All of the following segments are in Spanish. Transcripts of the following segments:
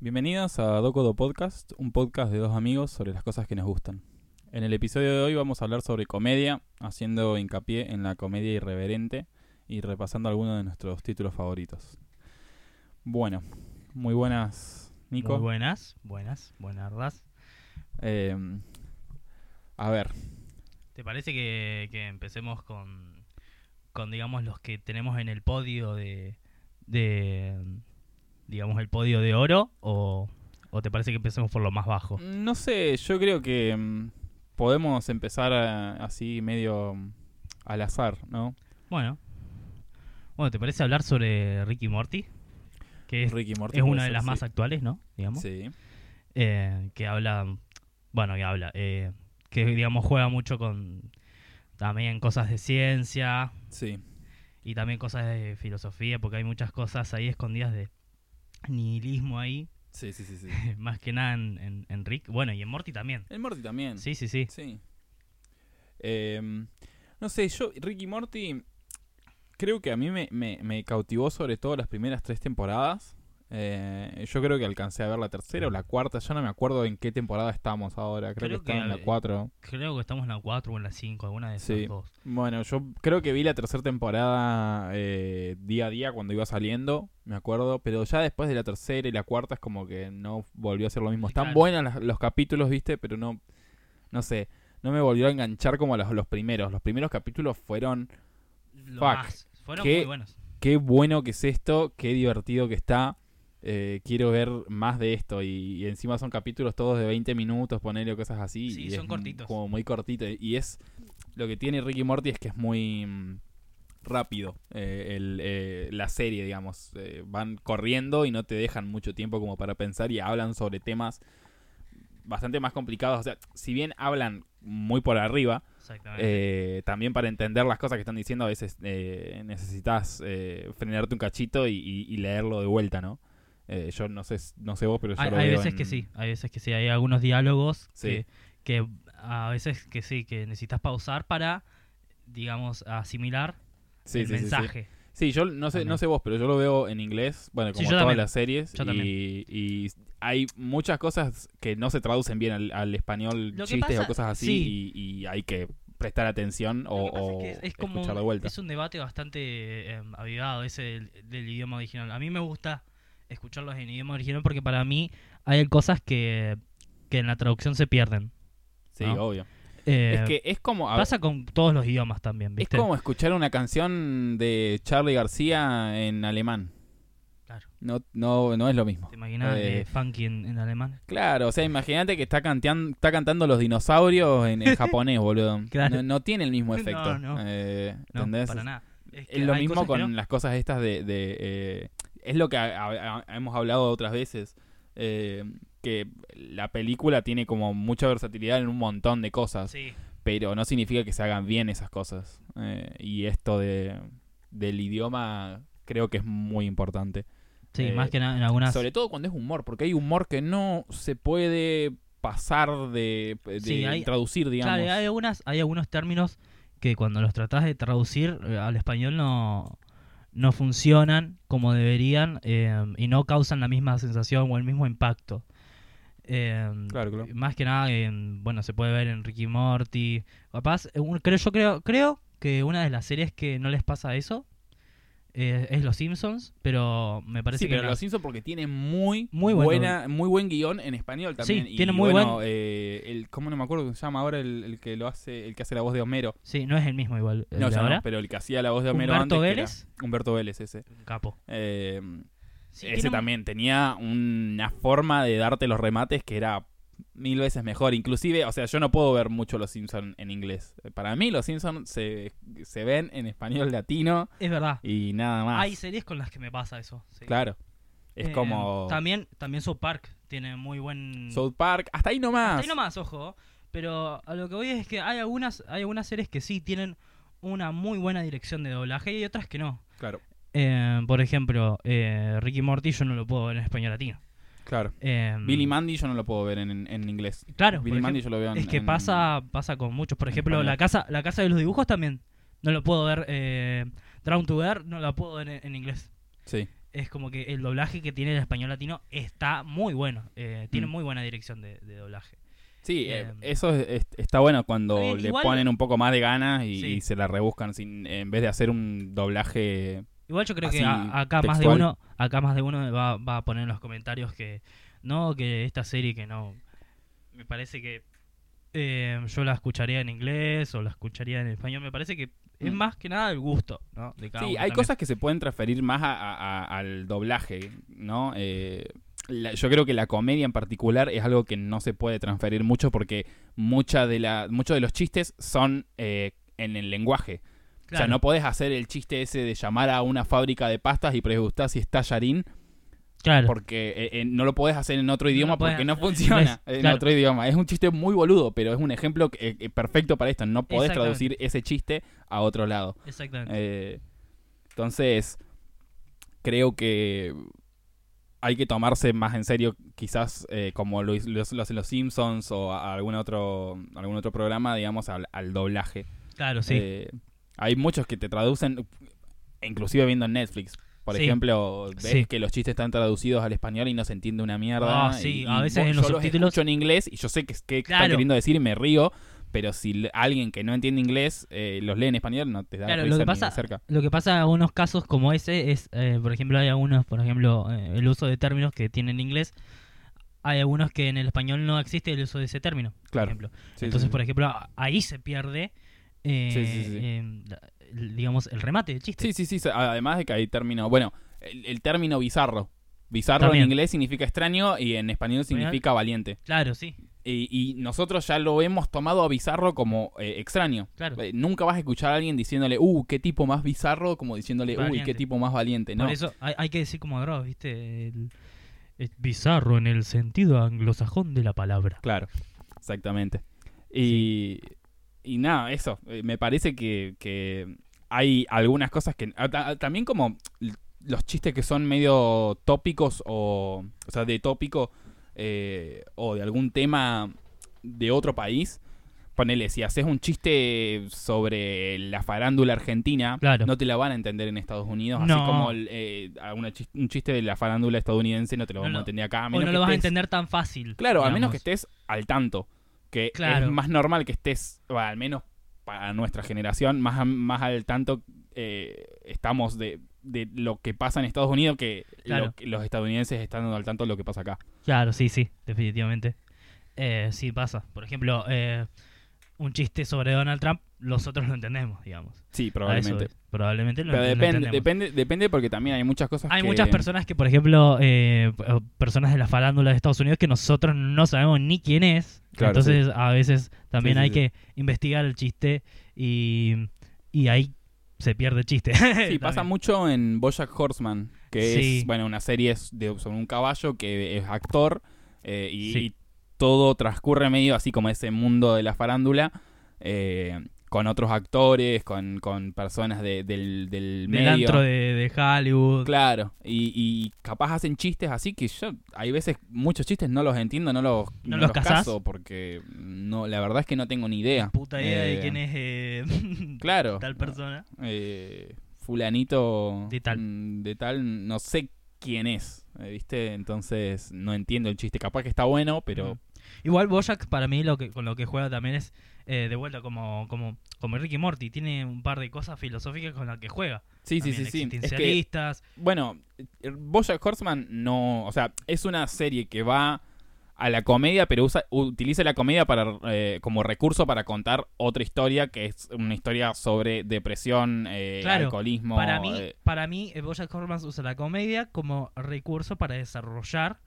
Bienvenidos a Docodo Podcast, un podcast de dos amigos sobre las cosas que nos gustan. En el episodio de hoy vamos a hablar sobre comedia, haciendo hincapié en la comedia irreverente y repasando algunos de nuestros títulos favoritos. Bueno, muy buenas, Nico. Muy buenas, buenas, buenas. Eh, a ver, ¿Te parece que, que empecemos con, con, digamos, los que tenemos en el podio de, de digamos, el podio de oro? ¿O, o te parece que empecemos por lo más bajo? no sé, yo creo que mm, podemos empezar a- así medio mm, al azar, ¿no? Bueno. Bueno, ¿te parece hablar sobre Ricky Morty? Que es, Ricky Morty es una de ser, las sí. más actuales, ¿no? Digamos. Sí, Eh, que habla, bueno, que habla, eh, que digamos juega mucho con también cosas de ciencia sí. y también cosas de filosofía, porque hay muchas cosas ahí escondidas de nihilismo ahí, Sí, sí, sí, sí. más que nada en, en- en Rick, bueno, y en Morty también. El Morty también. Sí, sí, sí. Sí. Em, no sé, yo, Ricky Morty, creo que a mí me, me- me cautivó sobre todo las primeras tres temporadas. Eh, yo creo que alcancé a ver la tercera o la cuarta, ya no me acuerdo en qué temporada estamos ahora, creo, Creo que que, en la eh, cuatro. Creo que estamos en la 4 o en la 5, alguna de esas Sí. dos. Bueno, yo creo que vi la tercera temporada eh, día a día cuando iba saliendo, me acuerdo, pero ya después de la tercera y la cuarta es como que no volvió a ser lo mismo. Sí, Están claro. buenos los capítulos, viste, pero no, no sé, no me volvió a enganchar como los, los primeros. Los primeros capítulos fueron, Lo Fuck. más. Fueron ¿Qué? muy buenos. qué bueno que es esto, qué divertido que está. Eh, quiero ver más de esto y, y encima son capítulos todos de 20 minutos, ponerle cosas así. Sí, y son es cortitos. Como muy cortito. Y es lo que tiene Ricky Morty es que es muy mm, rápido eh, el, eh, la serie, digamos. Eh, van corriendo y no te dejan mucho tiempo como para pensar y hablan sobre temas bastante más complicados. O sea, si bien hablan muy por arriba, eh, también para entender las cosas que están diciendo a veces eh, necesitas eh, frenarte un cachito y, y- y leerlo de vuelta, ¿no? Eh, yo no sé, no sé vos, pero yo hay lo hay veo veces en- que sí, hay veces que sí, hay algunos diálogos Sí. que, que a veces que sí, que necesitas pausar para, digamos, asimilar Sí, el sí, sí, sí. mensaje. Sí, yo no sé, no sé vos, pero yo lo veo en inglés, bueno, Sí, como yo todas también. las series, Yo y, también. y hay muchas cosas que no se traducen bien al, al español, Lo chistes o cosas así, sí. y, y hay que prestar atención Lo o, que es o que es, es como escuchar de vuelta. es un debate bastante eh, avivado ese del, del idioma original. A mí me gusta escucharlos en idioma original porque para mí hay cosas que, que en la traducción se pierden. Sí, ¿no? obvio. Eh, es que es como... ver, pasa con todos los idiomas también, Es ¿viste? como escuchar una canción de Charlie García en alemán. Claro. No, no, no es lo mismo. ¿Te imaginas Eh, eh, funky en, en alemán? Claro, o sea, imagínate que está, cantean- está cantando los dinosaurios en, en japonés, boludo. Claro. No, no tiene el mismo No, efecto. no. Eh, No, ¿entendés? para nada. Es, que Es lo mismo con no. las cosas estas de... de, es lo que ha- hemos hablado otras veces. eh, que la película tiene como mucha versatilidad en un montón de cosas. Sí, pero no significa que se hagan bien esas cosas. Eh, y esto de, del idioma creo que es muy importante. sí Eh, más que nada en algunas... Sobre todo cuando es humor, porque hay humor que no se puede pasar de, de Sí, hay- traducir, digamos. Claro, hay, algunas, hay algunos términos que cuando los tratás de traducir al español no, no funcionan como deberían eh, y no causan la misma sensación o el mismo impacto. Eh, Claro, claro. Más que nada, en- bueno, se puede ver en Ricky Morty. Capaz, eh, un- creo, yo creo, creo que una de las series que no les pasa eso eh, es Los Simpsons, pero me parece Sí, que pero Los Simpsons porque tiene muy, Muy bueno. buena, muy buen guion en español también. Sí, Y, tiene muy bueno, buen- eh, el, ¿cómo no me acuerdo cómo se llama ahora el, el que lo hace, el que hace la voz de Homero? Sí, no es el mismo igual. el No, de no, pero el que hacía la voz de Homero Humberto antes. que era- Vélez. Humberto Vélez, ese. Un capo. Eh, Sí, Ese un- también tenía una forma de darte los remates que era mil veces mejor. Inclusive, o sea, yo no puedo ver mucho Los Simpsons en inglés. Para mí Los Simpsons se, se ven en español latino Es verdad. y nada más. Hay series con las que me pasa eso. sí. Claro. Es Eh, como También, también South Park tiene muy buen. South Park. Hasta ahí nomás. Hasta ahí nomás, ojo. Pero a lo que voy es que hay algunas, hay algunas series que sí tienen una muy buena dirección de doblaje y hay otras que no. Claro, Eh, por ejemplo, eh, Ricky Morty yo no lo puedo ver en español latino. Claro. Eh, Billy Mandy yo no lo puedo ver en, en- en inglés. Claro, Billy Mandy ejemplo, yo lo veo en es que en- pasa pasa con muchos. Por ejemplo, la casa la casa de los dibujos también. No lo puedo ver. Eh, Drown to Earth no la puedo ver en, inglés. Sí. es como que el doblaje que tiene el español latino está muy bueno. eh, tiene Mm. muy buena dirección de, de doblaje. Sí, eh, Em. eso es- es- está bueno cuando Eh, le igual- ponen un poco más de ganas y, Sí. y se la rebuscan sin, en vez de hacer un doblaje. Igual yo creo Así, que a- acá más de uno, acá más de uno va, va a poner en los comentarios que no, que esta serie que no. Me parece que eh, yo la escucharía en inglés o la escucharía en español. Me parece que es Mm. más que nada el gusto, ¿no? De cada Sí, uno hay también. cosas que se pueden transferir más a- a- a- al doblaje, ¿no? Eh, la- yo creo que la comedia en particular es algo que no se puede transferir mucho porque mucha de la, muchos de los chistes son eh, en el lenguaje. O sea, no podés hacer el chiste ese de llamar a una fábrica de pastas y preguntar si está Yarin Claro. porque eh, eh, no lo podés hacer en otro idioma podés porque no funciona en claro. otro idioma. Es un chiste muy boludo, pero es un ejemplo que- eh, perfecto para esto. No podés traducir ese chiste a otro lado. Exactamente. Entonces, creo que hay que tomarse más en serio, quizás como lo, hacen los Simpsons o a- algún otro algún otro programa, digamos, al, al doblaje. claro, sí. Hay muchos que te traducen, inclusive viendo en Netflix. Por Sí. ejemplo, ves Sí. que los chistes están traducidos al español y no se entiende una mierda. Ah, sí, y- a veces en los yo subtítulos- en inglés y yo sé que, que están Claro. queriendo decir y me río, pero si alguien que no entiende inglés eh, los lee en español, no te da Claro, risa lo que ni pasa- cerca. Lo que pasa en algunos casos como ese es, eh, por ejemplo, hay algunos, por ejemplo, eh, el uso de términos que tienen en inglés. Hay algunos que en el español no existe el uso de ese término, por Claro. ejemplo. Sí, Entonces, por ejemplo, ahí se pierde, eh, Sí, sí, sí. eh, el- digamos, el remate del chiste. Sí, sí, sí. Además de que hay término. Bueno, el, el término bizarro. Bizarro También. en inglés significa extraño y en español significa valiente. Claro, sí, Y, y nosotros ya lo hemos tomado a bizarro como eh, extraño. claro. Eh, nunca vas a escuchar a alguien diciéndole, uh, qué tipo más bizarro, como diciéndole, uy, qué tipo más valiente. No, Por eso hay, hay que decir como Dross, ¿viste? El, es bizarro en el sentido anglosajón de la palabra. Claro, exactamente. Y, y nada, eso. eh, me parece que, que hay algunas cosas que. ta- También como los chistes que son medio tópicos o. O sea, de tópico eh, o de algún tema de otro país. Ponele, si haces un chiste sobre la farándula argentina, Claro. no te la van a entender en Estados Unidos. Así como eh, chis- un chiste de la farándula estadounidense no te lo No a entender acá. A O no que lo vas a entender tan fácil. Claro, a menos digamos. que estés al tanto. Que Claro. es más normal que estés, bueno, al menos para nuestra generación, más, más al tanto eh, estamos de, de lo que pasa en Estados Unidos que, Claro. lo que los estadounidenses están al tanto de lo que pasa acá. Claro, sí, sí, definitivamente. Eh, sí pasa. Por ejemplo, eh, un chiste sobre Donald Trump, nosotros lo entendemos, digamos. Sí, eso probablemente. Probablemente lo, Pero lo depende, entendemos. depende, depende porque también hay muchas cosas Hay que- muchas personas que, por ejemplo, eh, personas de la farándula de Estados Unidos que nosotros no sabemos ni quién es. Claro, Entonces, a veces también Sí, sí, hay que investigar el chiste y, y ahí se pierde el chiste. Sí, pasa mucho en Bojack Horseman, que es, bueno, una serie de, sobre un caballo que es actor eh, y, Sí. y todo transcurre medio así como ese mundo de la farándula, eh, con otros actores, con, con personas de- del, del Del medio. antro de, de Hollywood. Claro, y, y capaz hacen chistes así que yo, hay veces, muchos chistes no los entiendo, no los, ¿No los cazás? caso, porque no, la verdad es que no tengo ni idea. Puta idea Eh, de quién es eh, Claro. tal persona. eh, fulanito De tal. mm, de tal, no sé quién es, eh, ¿viste? Entonces no entiendo el chiste. Capaz que está bueno, pero Mm. Igual Bojack para mí lo que con lo que juega también es eh, de vuelta como como como Ricky Morty tiene un par de cosas filosóficas con las que juega. sí, sí, También sí, sí. Es que, bueno, eh, Bojack Horseman no, o sea, es una serie que va a la comedia, pero usa, utiliza la comedia para eh, como recurso para contar otra historia que es una historia sobre depresión, eh, Claro, alcoholismo. para mí eh, para mí eh, Bojack Horseman usa la comedia como recurso para desarrollar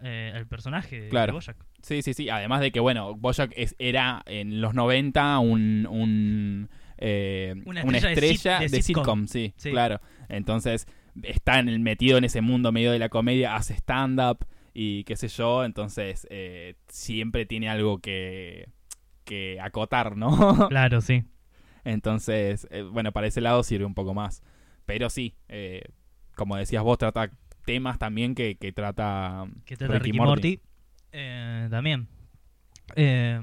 eh, el personaje de. Bojack. Sí, sí, sí. Además de que, bueno, Bojack es, era en los 90 un, un, eh, Una una estrella de estrella, sit- de de, sitcom. sitcom. sí, Sí. claro. Entonces está en el, metido en ese mundo medio de la comedia, hace stand-up y qué sé yo. Entonces eh, siempre tiene algo que, que acotar, ¿no? Claro, sí. Entonces, eh, bueno, para ese lado sirve un poco más. Pero sí, eh, como decías vos, trata temas también que, que trata Que trata Ricky, Morty. Eh, también. Eh,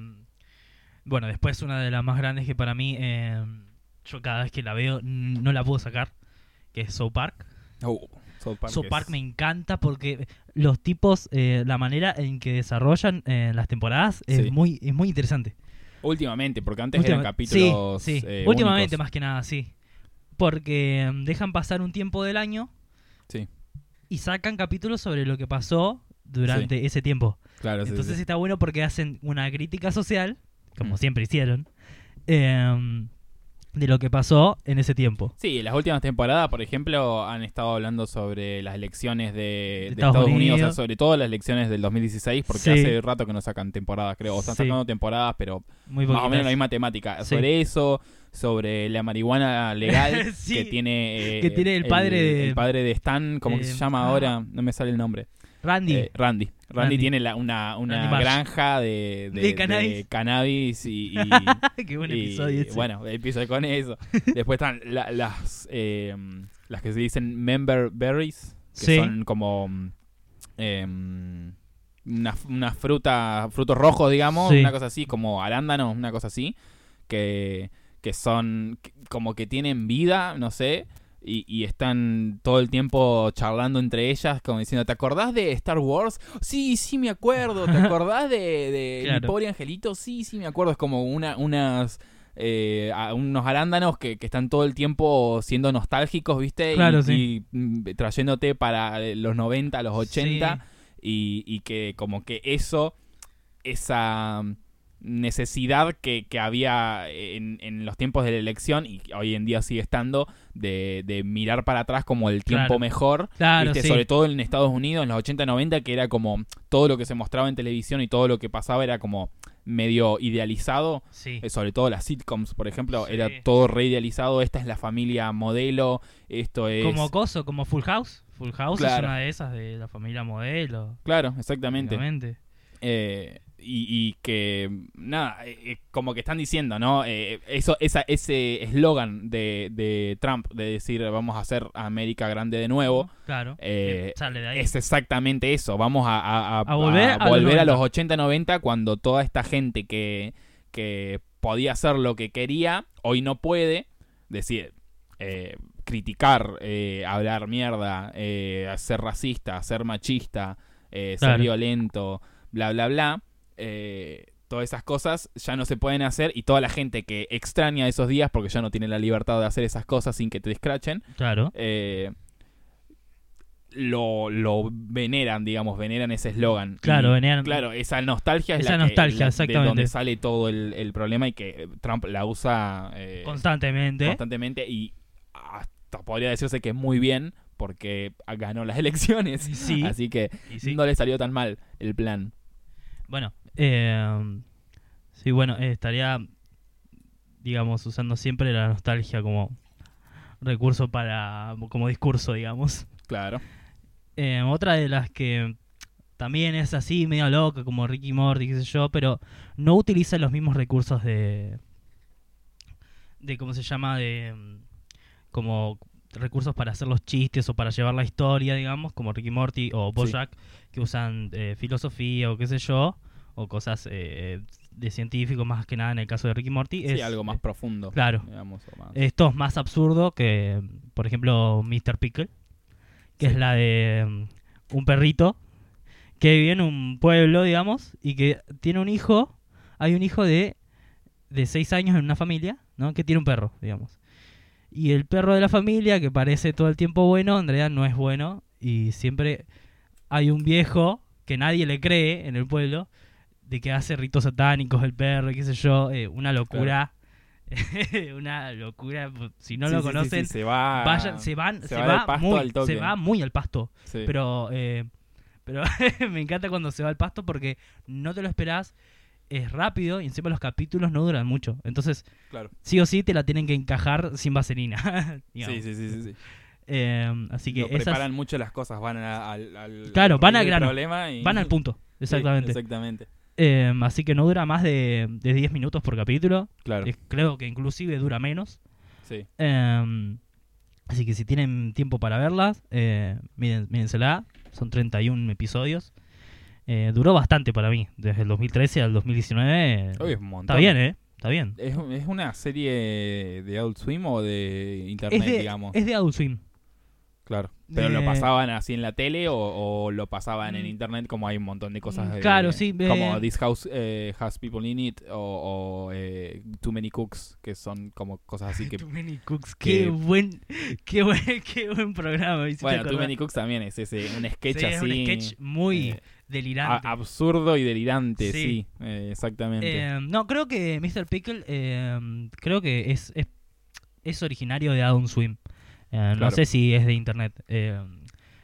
bueno, después una de las más grandes que para mí, eh, yo cada vez que la veo no la puedo sacar, que es South Park. South Park, South Park me encanta porque los tipos, eh, la manera en que desarrollan las temporadas es Sí. muy es muy interesante. Últimamente, porque antes Última- eran capítulos. Sí, sí. Últimamente únicos. más que nada, sí. Porque mm, dejan pasar un tiempo del año Sí, y sacan capítulos sobre lo que pasó durante ese tiempo. claro. sí, Entonces sí. está bueno porque hacen una crítica social, como Mm. siempre hicieron, em, de lo que pasó en ese tiempo. Sí, las últimas temporadas, por ejemplo, han estado hablando sobre las elecciones de, de Estados Estados, Unidos, o sea, sobre todo las elecciones del 2016, porque Sí. hace rato que no sacan temporadas, creo, o están Sí. sacando temporadas, pero Muy más o menos la misma temática. Sí. Sobre eso, sobre la marihuana legal Sí. que tiene eh, Que tiene el padre de- el padre de Stan, ¿cómo que eh, se llama ah. ahora? No me sale el nombre. Randy. Eh, Randy. Randy. Randy. tiene la- una, una granja de, de, De cannabis. cannabis y, y- Qué buen y, episodio ese. Bueno, episodio con eso. Después están la- las eh, las que se dicen member berries, que Sí. son como em, una, una fruta, frutos rojos, digamos, Sí. una cosa así, como arándanos, una cosa así, que, que son como que tienen vida, no sé. Y, y están todo el tiempo charlando entre ellas, como diciendo, ¿te acordás de Star Wars? Sí, sí me acuerdo. ¿Te acordás de, de Mi Claro. pobre angelito? Sí, sí me acuerdo. Es como una, unas eh, a- unos arándanos que, que están todo el tiempo siendo nostálgicos, ¿viste? Y- Claro, y, sí. mm, trayéndote para eh, los 90, los 80 y, y que como que eso, esa necesidad que, que había en, en los tiempos de la elección y hoy en día sigue estando de, de mirar para atrás como el tiempo Claro. mejor, Claro, ¿viste? sí. sobre todo en Estados Unidos en los 80-90 que era como todo lo que se mostraba en televisión y todo lo que pasaba era como medio idealizado Sí. eh, sobre todo las sitcoms, por ejemplo, Sí. era todo re idealizado. Esta es la familia modelo, esto es. Como coso, como Full House. Full House es Claro. una de esas de la familia modelo. Claro, exactamente. básicamente. Eh, y, y que, nada, eh, eh, como que están diciendo, ¿no? Eh, eso, esa, ese eslogan de, de Trump de decir vamos a hacer América grande de nuevo. Claro. Eh, sale de ahí. Es exactamente eso. Vamos a, a- a- A volver a los volver a 90. los 80-90 cuando toda esta gente que, que podía hacer lo que quería, hoy no puede. Decir, eh, criticar, eh, hablar mierda, eh, ser racista, ser machista, eh, ser violento, bla, bla, bla. Eh, todas esas cosas ya no se pueden hacer y toda la gente que extraña esos días porque ya no tiene la libertad de hacer esas cosas sin que te escrachen, Claro. eh, lo, lo veneran, digamos, veneran ese eslogan. Claro, Y, veneran- Claro, esa nostalgia es Esa la que- nostalgia, la- exactamente. de donde sale todo el, el problema y que Trump la usa eh, Constantemente. constantemente y hasta podría decirse que muy bien porque ganó las elecciones. Sí. Así que sí. no le salió tan mal el plan. Bueno, eh, sí, bueno, eh, estaría, digamos, usando siempre la nostalgia como recurso para, como discurso, digamos. Claro. Eh, otra de las que también es así, medio loca, como Ricky Morty, qué sé yo, pero no utiliza los mismos recursos de, de ¿cómo se llama? De, mm, como recursos para hacer los chistes o para llevar la historia, digamos, como Ricky Morty o Bojack, que usan eh, filosofía o qué sé yo, o cosas eh, de científicos más que nada en el caso de Ricky Morty. Sí, es, algo más profundo. Claro. digamos, más- Esto es más absurdo que, por ejemplo, Mr. Pickle, que Sí. es la de mm, un perrito que vive en un pueblo, digamos, y que tiene un hijo. Hay un hijo de, de seis años en una familia, ¿no? Que tiene un perro, digamos. Y el perro de la familia, que parece todo el tiempo bueno, en realidad no es bueno. Y siempre hay un viejo que nadie le cree en el pueblo, de que hace ritos satánicos el perro, qué sé yo, eh, una locura. una locura. Si no Sí, lo sí, conocen, sí, se va, vayan, se van, se se, va muy, al toque. se va muy al pasto. Pero, eh, pero me encanta cuando se va al pasto porque no te lo esperás, es rápido y encima los capítulos no duran mucho. Entonces, claro. sí o sí te la tienen que encajar sin vaselina. Sí, sí, sí, sí, sí. Eh, así que esas preparan mucho las cosas, van a- al, al- Claro, al van al grano. problema y- van al punto. Exactamente. exactamente. Eh, así que no dura más de, de 10 minutos por capítulo. Claro. Eh, creo que inclusive dura menos. Sí. Eh, así que si tienen tiempo para verlas, eh, miren, mírensela. Son 31 episodios. Eh, duró bastante para mí. Desde el 2013 al 2019. eh, Hoy es un montón. está bien, ¿eh? Está bien. ¿Es, es una serie de Adult Swim o de internet, Es de, digamos? es de Adult Swim. Claro. ¿Pero lo Eh, pasaban así en la tele o, o lo pasaban en Mm. internet como hay un montón de cosas? de- Claro, sí, Como eh, This House eh, Has People in It o, o, eh, Too Many Cooks, que son como cosas así que... Too Many Cooks, que- qué buen, qué buen, qué buen programa. Bueno, Too. Many Cooks también es ese, un sketch Sí, es así... un sketch muy eh, delirante. a- absurdo y delirante, sí, Sí. eh, exactamente. No, creo que Mr. Pickle, creo que es, es, es originario de Adult Swim. Eh, No sé si es de internet. Eh,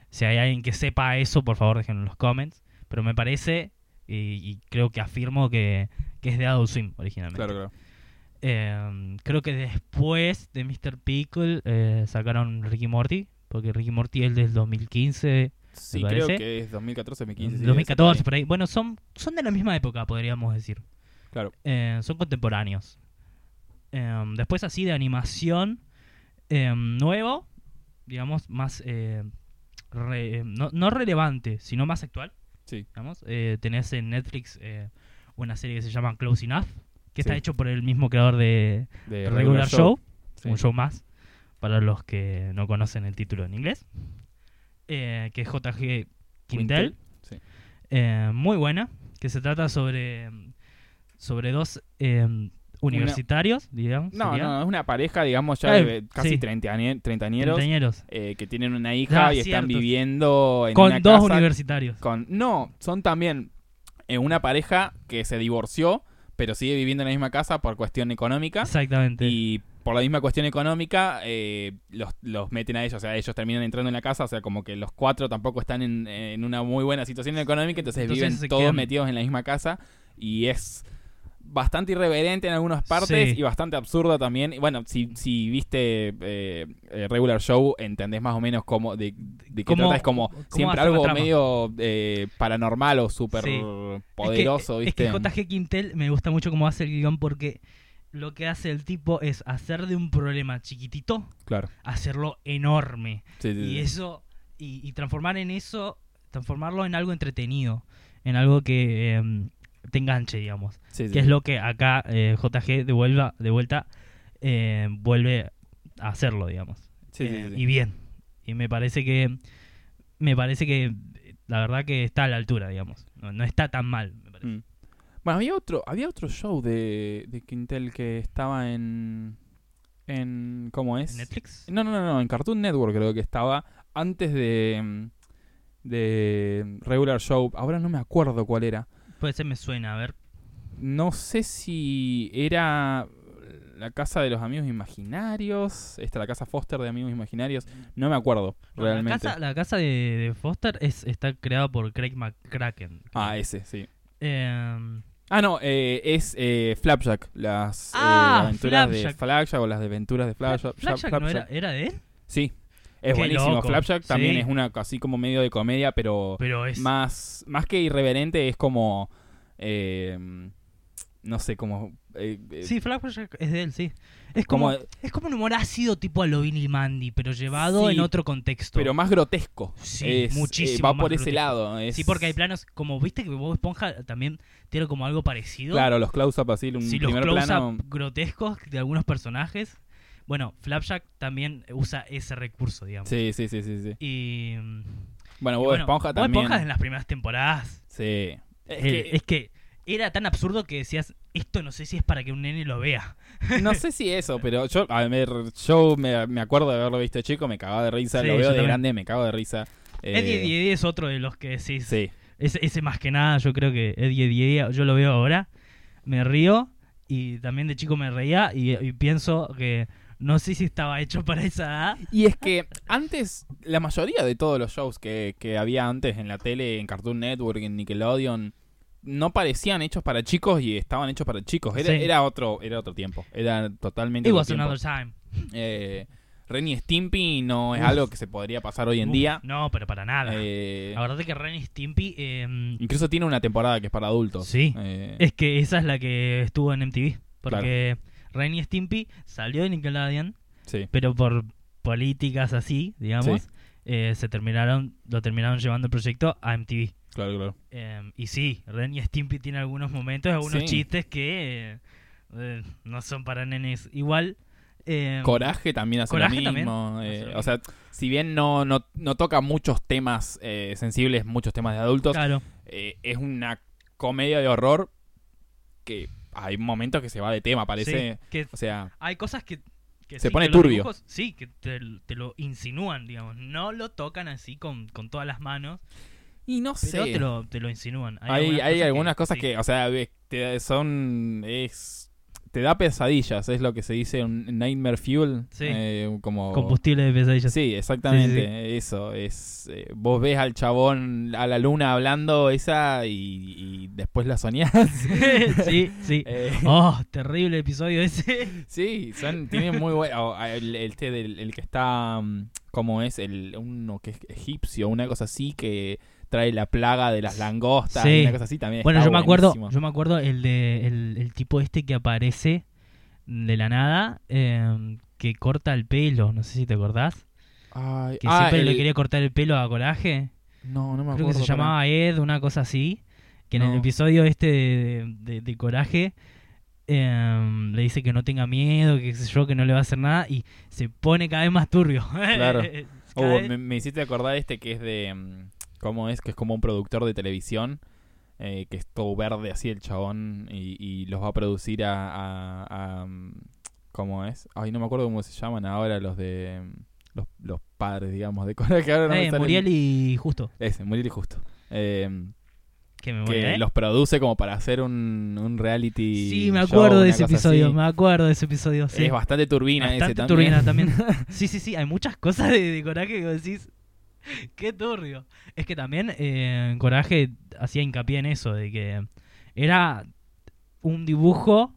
si hay alguien que sepa eso, por favor déjenlo en los comments. Pero me parece, y, y creo que afirmo que, que es de Adult Swim originalmente. claro, claro. Eh, creo que después de Mr. Pickle sacaron Ricky Morty, porque Ricky Morty es del 2015, Sí, ¿Te creo que es 2014, 2015. sí, 2014, debe por ahí. Bueno, son, son de la misma época, podríamos decir. Claro. Son contemporáneos. Em, después así de animación em, nuevo, digamos, más... eh, re- no, no relevante, sino más actual. Sí. Digamos. Eh, tenés en Netflix eh, una serie que se llama Close Enough, que está hecho por el mismo creador de De Regular, Show, Sí. un show más, para los que no conocen el título en inglés, eh, que es JG Quintel. Sí. Muy buena, que se trata sobre, sobre dos eh, universitarios, digamos. No, sería. no, es una pareja, digamos, ya Eh, de casi sí. treintañe- treintañeros, Treintañeros. eh, que tienen una hija Ah, y están viviendo en Con una dos casa universitarios. con no son también eh, una pareja que se divorció pero sigue viviendo en la misma casa por cuestión económica Exactamente. y por la misma cuestión económica eh, los, los meten a ellos o sea ellos terminan entrando en la casa o sea como que los cuatro tampoco están en, en una muy buena situación económica entonces, Entonces viven todos quedan- metidos en la misma casa y es bastante irreverente en algunas partes Sí. y bastante absurdo también. Y bueno, si, si viste eh, eh, Regular Show, entendés más o menos cómo de, de qué trata. Es como siempre algo medio eh, paranormal o súper Sí. poderoso, es ¿viste? es que JG Quintel me gusta mucho cómo hace el guion porque lo que hace el tipo es hacer de un problema chiquitito, Claro. hacerlo enorme. Sí, Y eso, y, y transformar en eso, transformarlo en algo entretenido, en algo que em, te enganche, digamos. Sí, sí, Que es lo que acá eh, JG de, vuelva, de vuelta eh, vuelve a hacerlo, digamos. Sí, Eh. Y bien. Y me parece que, me parece que la verdad que está a la altura, digamos. No, no está tan mal, me parece. Mm. Bueno, había otro, había otro show de, de Quintel que estaba en. en ¿Cómo es? ¿En Netflix? No, no, no, no, en Cartoon Network creo que estaba antes de. de Regular Show. Ahora no me acuerdo cuál era. Puede ser, me suena, a ver. No sé si era la casa de los amigos imaginarios. Esta, la casa Foster de amigos imaginarios. No me acuerdo No, la realmente. casa, la casa de, de Foster es, está creada por Craig McCracken. Ah, ese, sí. Em, Ah, no, eh, es eh, Flapjack. Las Ah, aventuras de Flapjack. Flapjack o las aventuras de Flapjack. Flapjack no era, era de él, Sí, es Qué buenísimo. loco, Flapjack también sí. es una así como medio de comedia, pero pero es... más, más que irreverente es como... eh, no sé, como... eh, eh, Sí, Flapjack es de él, sí. Es como como, es como un humor ácido tipo a lo Mandy, pero llevado Sí, en otro contexto. pero más grotesco. Sí, Es, eh, muchísimo va más por ese lado. es- Sí, porque hay planos, como viste que Bob Esponja también tiene como algo parecido. Claro, los close-up así, un sí, los primer close-up plano... grotescos de algunos personajes. Bueno, Flapjack también usa ese recurso, digamos. Sí, sí, sí, sí, sí. Y, Bueno, Bob bueno, Esponja Bob también. Esponja en las primeras temporadas. Sí. Es eh, que- es que era tan absurdo que decías, esto no sé si es para que un nene lo vea. No sé si eso, pero yo, a ver, yo me, me acuerdo de haberlo visto chico, me cagaba de risa, Sí, lo veo de también. grande, me cago de risa. Eh, Eddie Eddie es otro de los que decís. Sí, Ese, ese más que nada, yo creo que Eddie Eddie, yo lo veo ahora, me río y también de chico me reía y, y pienso que no sé si estaba hecho para esa edad. Y es que antes, la mayoría de todos los shows que, que había antes en la tele, en Cartoon Network, en Nickelodeon, no parecían hechos para chicos y estaban hechos para chicos. Era, Sí. era otro era otro tiempo. Era totalmente It otro was tiempo. another time. Eh, Ren y Stimpy no es Uf. algo que se podría pasar hoy en Uf, día. No, pero para nada. Eh, La verdad es que Ren y Stimpy eh, incluso tiene una temporada que es para adultos. Sí. Eh, es que esa es la que estuvo en MTV. Porque Ren y Stimpy salió de Nickelodeon, sí. pero por políticas así, digamos, Sí. eh, se terminaron, lo terminaron llevando el proyecto a MTV. Claro, claro. Eh, y sí, Ren y Stimpy tiene algunos momentos, algunos Sí. chistes que eh, eh, no son para nenes. Igual, Eh, Coraje también hace Coraje lo también mismo. eh, lo o sea, si bien no, no, no toca muchos temas eh, sensibles, muchos temas de adultos, Claro. eh, es una comedia de horror que hay momentos que se va de tema, parece. Sí, que O sea, hay cosas que, que Se sí, pone que turbio. dibujos- sí, que te, te lo insinúan, digamos. No lo tocan así con, con todas las manos, y no pero sé. te lo, te lo insinúan. Hay, hay algunas cosas sí. que, o sea, te- son. Es. Te da pesadillas, es lo que se dice un Nightmare Fuel. Sí. eh, como. Combustible de pesadillas. Sí, exactamente, Sí, sí, eso. es eh, Vos ves al chabón, a la luna hablando esa y, y después la soñás. sí, sí. Eh, Oh, terrible episodio ese. sí, son, tienen muy bueno. El, el, este del- el que está, mm, como es, el uno que es egipcio, una cosa así, que trae la plaga de las langostas, Sí. una cosa así también. Bueno, yo me acuerdo, yo me acuerdo el de el, el tipo este que aparece de la nada, eh, que corta el pelo, no sé si te acordás, Ay, que ah, siempre le el- quería cortar el pelo a Coraje. No, no me acuerdo. Creo que se llamaba Ed, una cosa así. Que en el episodio este de, de- de Coraje em, le dice que no tenga miedo, que sé yo, que no le va a hacer nada. Y se pone cada vez más turbio. Claro. Oh, vez- me, me hiciste acordar este que es de. ¿Cómo es? Que es como un productor de televisión. eh, que es todo verde así el chabón. Y, y los va a producir a. a- a, mm, ¿Cómo es? Ay, no me acuerdo cómo se llaman ahora los de. mm, Los, los padres, digamos, de Corea. Que ahora no me Eh, el- Muriel y Justo. Ese, Muriel y Justo. Eh, Que me que ¿eh? los produce como para hacer un, un reality. Sí, me show, acuerdo de ese episodio, así. me acuerdo de ese episodio, sí. Es bastante turbina ese Bastante también. turbina también. Sí, sí, sí, hay muchas cosas de, de Coraje que decís, qué turbio. Es que también eh, Coraje hacía hincapié en eso, de que era un dibujo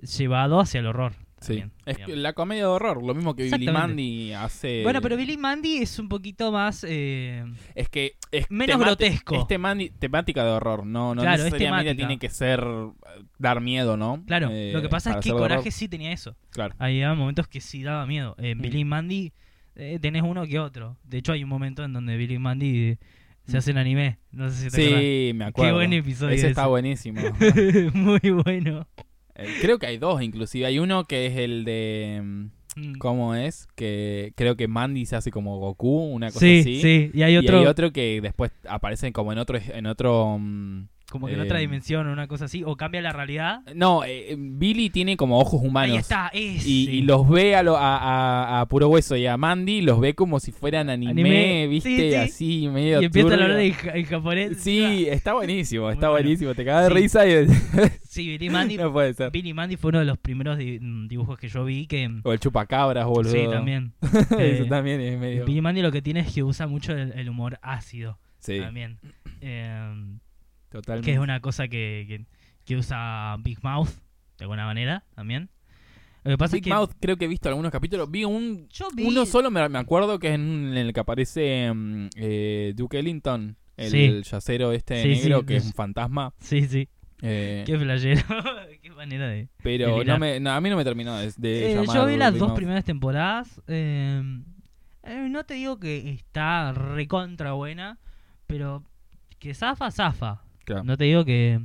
llevado hacia el horror. Sí. Es la comedia de horror, lo mismo que Billy. Mandy hace. Bueno, pero Billy Mandy es un poquito más... eh, Es que es Menos grotesco. Es temani- temática de horror, no, no Claro, es necesariamente tiene que ser eh, dar miedo, ¿no? claro, Eh, lo que pasa para es que Coraje sí tenía eso. Claro. Había momentos que sí daba miedo. Mm. Billy Mandy eh, tenés uno que otro. De hecho, hay un momento en donde Billy Mandy se Mm. hace en anime. No sé si te acordás. Sí, me acuerdo. buen episodio Ese está ese. buenísimo. Muy bueno. Eh, creo que hay dos, inclusive. Hay uno que es el de. mm, Mm. ¿Cómo es? Que creo que Mandy se hace como Goku, una cosa Sí, así. sí. Y hay Y otro, hay otro que después aparece como en otro. En otro mm, como que en eh, otra dimensión o una cosa así. O cambia la realidad. no, eh, Billy tiene como ojos humanos. Ahí está, ese. Y, y los ve a, lo- a, a- a Puro Hueso y a Mandy, los ve como si fueran anime, Anime, ¿viste? sí, sí. Así, medio Y empieza a hablar en, ja- en japonés. Sí, está buenísimo, está bueno. buenísimo. Te cagas de Sí. risa y... Sí, Billy Mandy, no puede ser. Billy Mandy fue uno de los primeros di- mm, dibujos que yo vi que... O el chupacabras, boludo. Sí, también. Eso Eh, también es medio... Billy Mandy lo que tiene es que usa mucho el, el humor ácido Sí, también. Eh, totalmente. que es una cosa que, que, que usa Big Mouth, de alguna manera, también. Lo que pasa Big es que... Mouth, creo que he visto algunos capítulos. Vi un... Yo vi... Uno solo me, me acuerdo que es en, en el que aparece mm, eh, Duke Ellington, el, Sí. yacero este Sí, sí, negro que es un fantasma. Sí, sí. eh, Qué flayero. Qué manera de... pero no me, no, a mí no me terminó de, de Eh, llamar yo vi las Big dos Mouth. primeras temporadas. eh, no te digo que está recontra buena, pero que zafa, zafa. Claro. No te digo que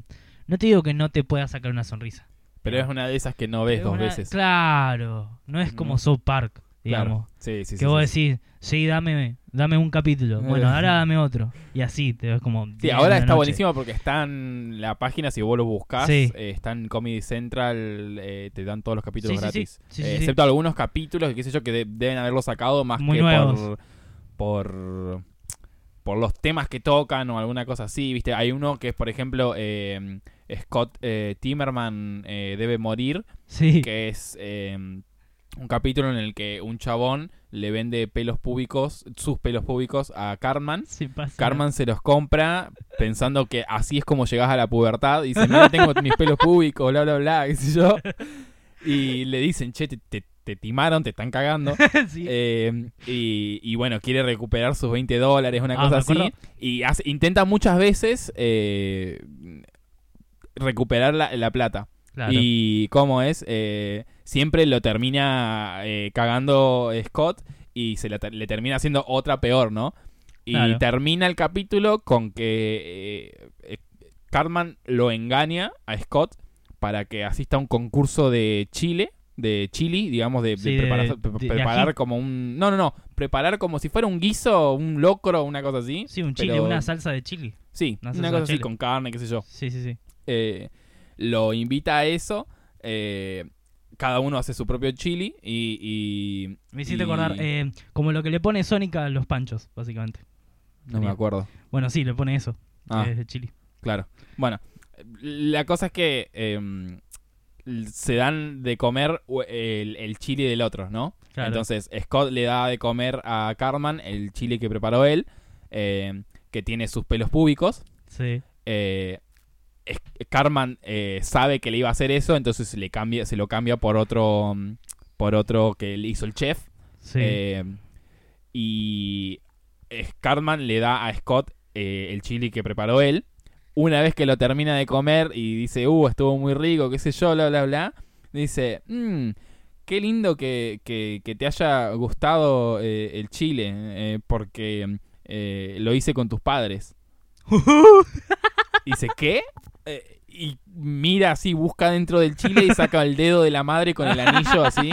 no te digo que no te pueda sacar una sonrisa. Pero es una de esas que no ves Es dos una- veces. Claro, no es como Mm. South Park, Claro. digamos. Sí, sí, sí. que vos sí. decís, sí, dame, dame un capítulo. Bueno, Eh. ahora dame otro. Y así te ves como. Sí, 10 ahora está noche. buenísimo porque está en la página, si vos lo buscás, eh, está en Comedy Central, eh, te dan todos los capítulos gratis. Eh, excepto algunos capítulos, que qué sé yo, que de- deben haberlo sacado más Muy que nuevos. por, por por los temas que tocan o alguna cosa así, ¿viste? Hay uno que es, por ejemplo, eh, Scott eh, Timmerman eh, debe morir, Sí. que es eh, un capítulo en el que un chabón le vende pelos públicos, sus pelos públicos a pasa. Carman se los compra pensando que así es como llegas a la pubertad. Y dice, mira, tengo mis pelos públicos, bla, bla, bla, qué sé yo. Y le dicen, che, te, te- te timaron, te están cagando. Sí. Eh, y, y bueno, quiere recuperar sus 20 dólares, una Ah, cosa así. Y hace- intenta muchas veces eh, recuperar la, la plata. Claro. Y cómo es, Eh, siempre lo termina cagando Scott y se le termina haciendo otra peor, ¿no? Y Claro. termina el capítulo con que Cartman lo engaña a Scott para que asista a un concurso de Chile de chili, digamos, de, de Sí, de- preparar, de- de preparar ají. como un... No, no, no, preparar como si fuera un guiso, un locro, una cosa así. Sí, un chile, pero- una salsa de chili. Sí, una una, cosa así con carne, qué sé yo. Sí, sí, sí. Eh, lo invita a eso. eh, cada uno hace su propio chili y... y- Me hiciste y- acordar, eh, como lo que le pone Sonic a los panchos, básicamente. No me acuerdo. Bueno, sí, le pone eso, Ah. es de chili. Claro. Bueno, la cosa es que em, se dan de comer el, el chili del otro, ¿no? Claro. Entonces Scott le da de comer a Carmen el chili que preparó él, em, que tiene sus pelos públicos. Sí. Eh, Carmen eh, sabe que le iba a hacer eso, entonces le cambia, se lo cambia por otro, mm, por otro que le hizo el chef. Sí. Eh, y eh, Cartman le da a Scott eh, el chili que preparó él. Una vez que lo termina de comer y dice, uh, estuvo muy rico, qué sé yo, bla, bla, bla, dice, mmm, qué lindo que, que- que te haya gustado eh, el chile, eh, porque eh, lo hice con tus padres. Dice, ¿qué? Y mira así, busca dentro del chile y saca el dedo de la madre con el anillo así.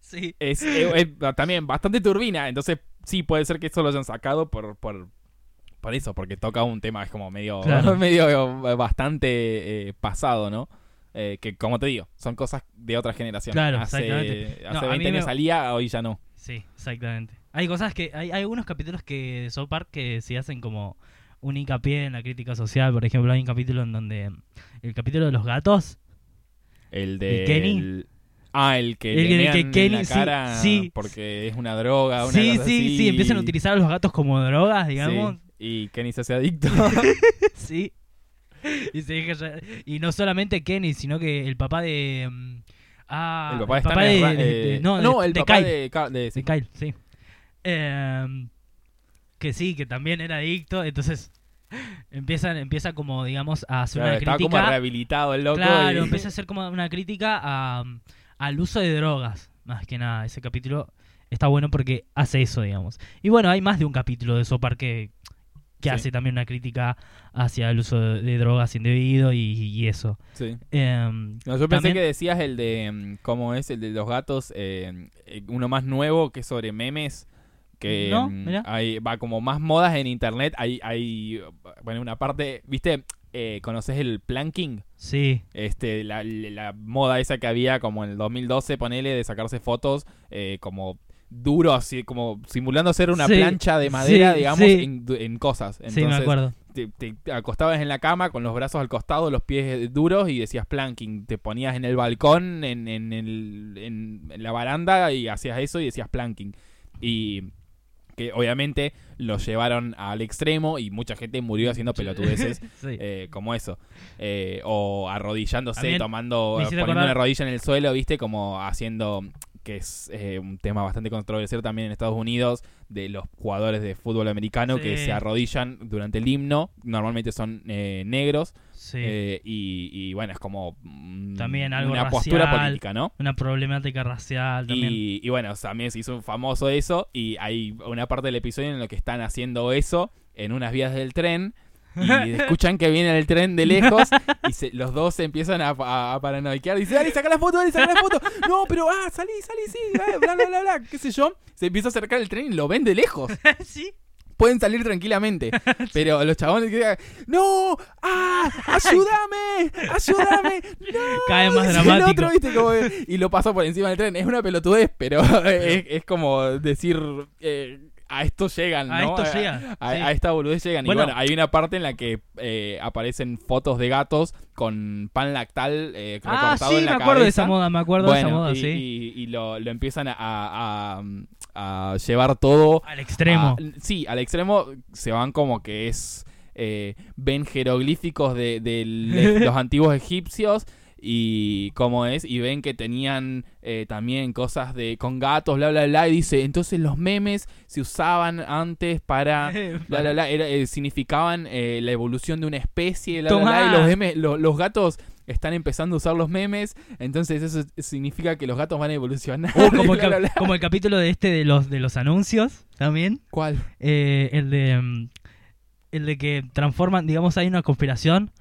sí. Es, es- es también bastante turbina, entonces sí, puede ser que eso lo hayan sacado por, por, por eso, porque toca un tema es como medio, Claro. medio eh, bastante eh, pasado, ¿no? Eh, que como te digo, son cosas de otra generación. Claro, hace, exactamente. hace No, a 20 mí años me- salía, hoy ya no. Sí, exactamente. Hay cosas que. Hay, hay algunos capítulos que de South Park que se hacen como un hincapié en la crítica social. Por ejemplo, hay un capítulo en donde. El capítulo de los gatos. El de... ¿El Kenny? el- ah, el que El le que- que en Kenny, la sí, cara sí. porque es una droga, una Sí, cosa sí, así. sí. Empiezan a utilizar a los gatos como drogas, digamos. Sí, Y Kenny se hace adicto. Sí. Y, se deja ya- y no solamente Kenny, sino que el papá de. mm, Ah, el papá de de, de- de- eh, no, de- el de papá Kyle. de, Ka- de- sí. De Kyle, sí. Em, que sí, que también era adicto. Entonces empiezan, empieza como, digamos, a hacer Claro, una estaba crítica. como rehabilitado el loco. Claro, y- empieza a hacer como una crítica a, al uso de drogas. Más que nada, ese capítulo está bueno porque hace eso, digamos. Y bueno, hay más de un capítulo de Sopar que, que Sí. hace también una crítica hacia el uso de, de drogas indebido y, y eso. Sí. Em, No, yo pensé que decías el de. mm, ¿Cómo es? El de los gatos. eh, eh, uno más nuevo que es sobre memes. Que No, hay, va como más modas en internet. Hay, hay bueno, una parte. ¿Viste? Eh, ¿Conoces el planking? sí, Este, la, la moda esa que había como en el 2012, ponele, de sacarse fotos eh, como duro, así como simulando ser una Sí, plancha de madera, sí, digamos, sí. En, en cosas. sí, me acuerdo. te, te acostabas en la cama con los brazos al costado, los pies duros y decías planking. Te ponías en el balcón, en, en el- en- la baranda y hacías eso y decías planking. Y que obviamente lo llevaron al extremo y mucha gente murió haciendo pelotudeces Sí. eh, como eso. Eh, o arrodillándose, tomando, poniendo una rodilla en el suelo, viste, como haciendo que es eh, un tema bastante controversial también en Estados Unidos, de los jugadores de fútbol americano que se arrodillan durante el himno, normalmente son eh, negros, Sí. eh, y, y bueno, es como mm, También algo una postura política, ¿no? Una problemática racial también. Y, y bueno, también se hizo famoso eso, y hay una parte del episodio en la que están haciendo eso en unas vías del tren. Y escuchan que viene el tren de lejos y se- los dos se empiezan a, a, a paranoiquear. Dice, dale, saca la foto, dale, saca la foto. No, pero ah, salí, salí, sí, bla, bla, bla, bla, qué sé yo. Se empieza a acercar el tren y lo ven de lejos. sí. Pueden salir tranquilamente. Pero los chabones que no, ah, ayúdame, ayúdame. No, vez más el dramático. otro, ¿viste? Como y lo pasa por encima del tren. Es una pelotudez, pero es, es como decir, eh, a esto llegan, A ¿no? A, sí. a esta boludez llegan. Bueno. y bueno, hay una parte en la que eh, aparecen fotos de gatos con pan lactal eh, Ah, recortado sí, en me la acuerdo de esa moda, me acuerdo de esa moda, y, sí. y- y lo, lo empiezan a, a- a llevar todo Al extremo. a- sí, al extremo se van como que es. eh, ven jeroglíficos de, los antiguos egipcios y cómo es, y ven que tenían eh, también cosas de con gatos, bla, bla, bla, y dice, entonces los memes se usaban antes para... Bla, bla, bla, era, eh, significaban eh, la evolución de una especie, bla, bla, bla, y los, memes- lo- los gatos están empezando a usar los memes, entonces eso significa que los gatos van a evolucionar. Uh, como, el bla, como el capítulo de este de los de los anuncios también. ¿Cuál? Eh, el de mm, el de que transforman, digamos, hay una conspiración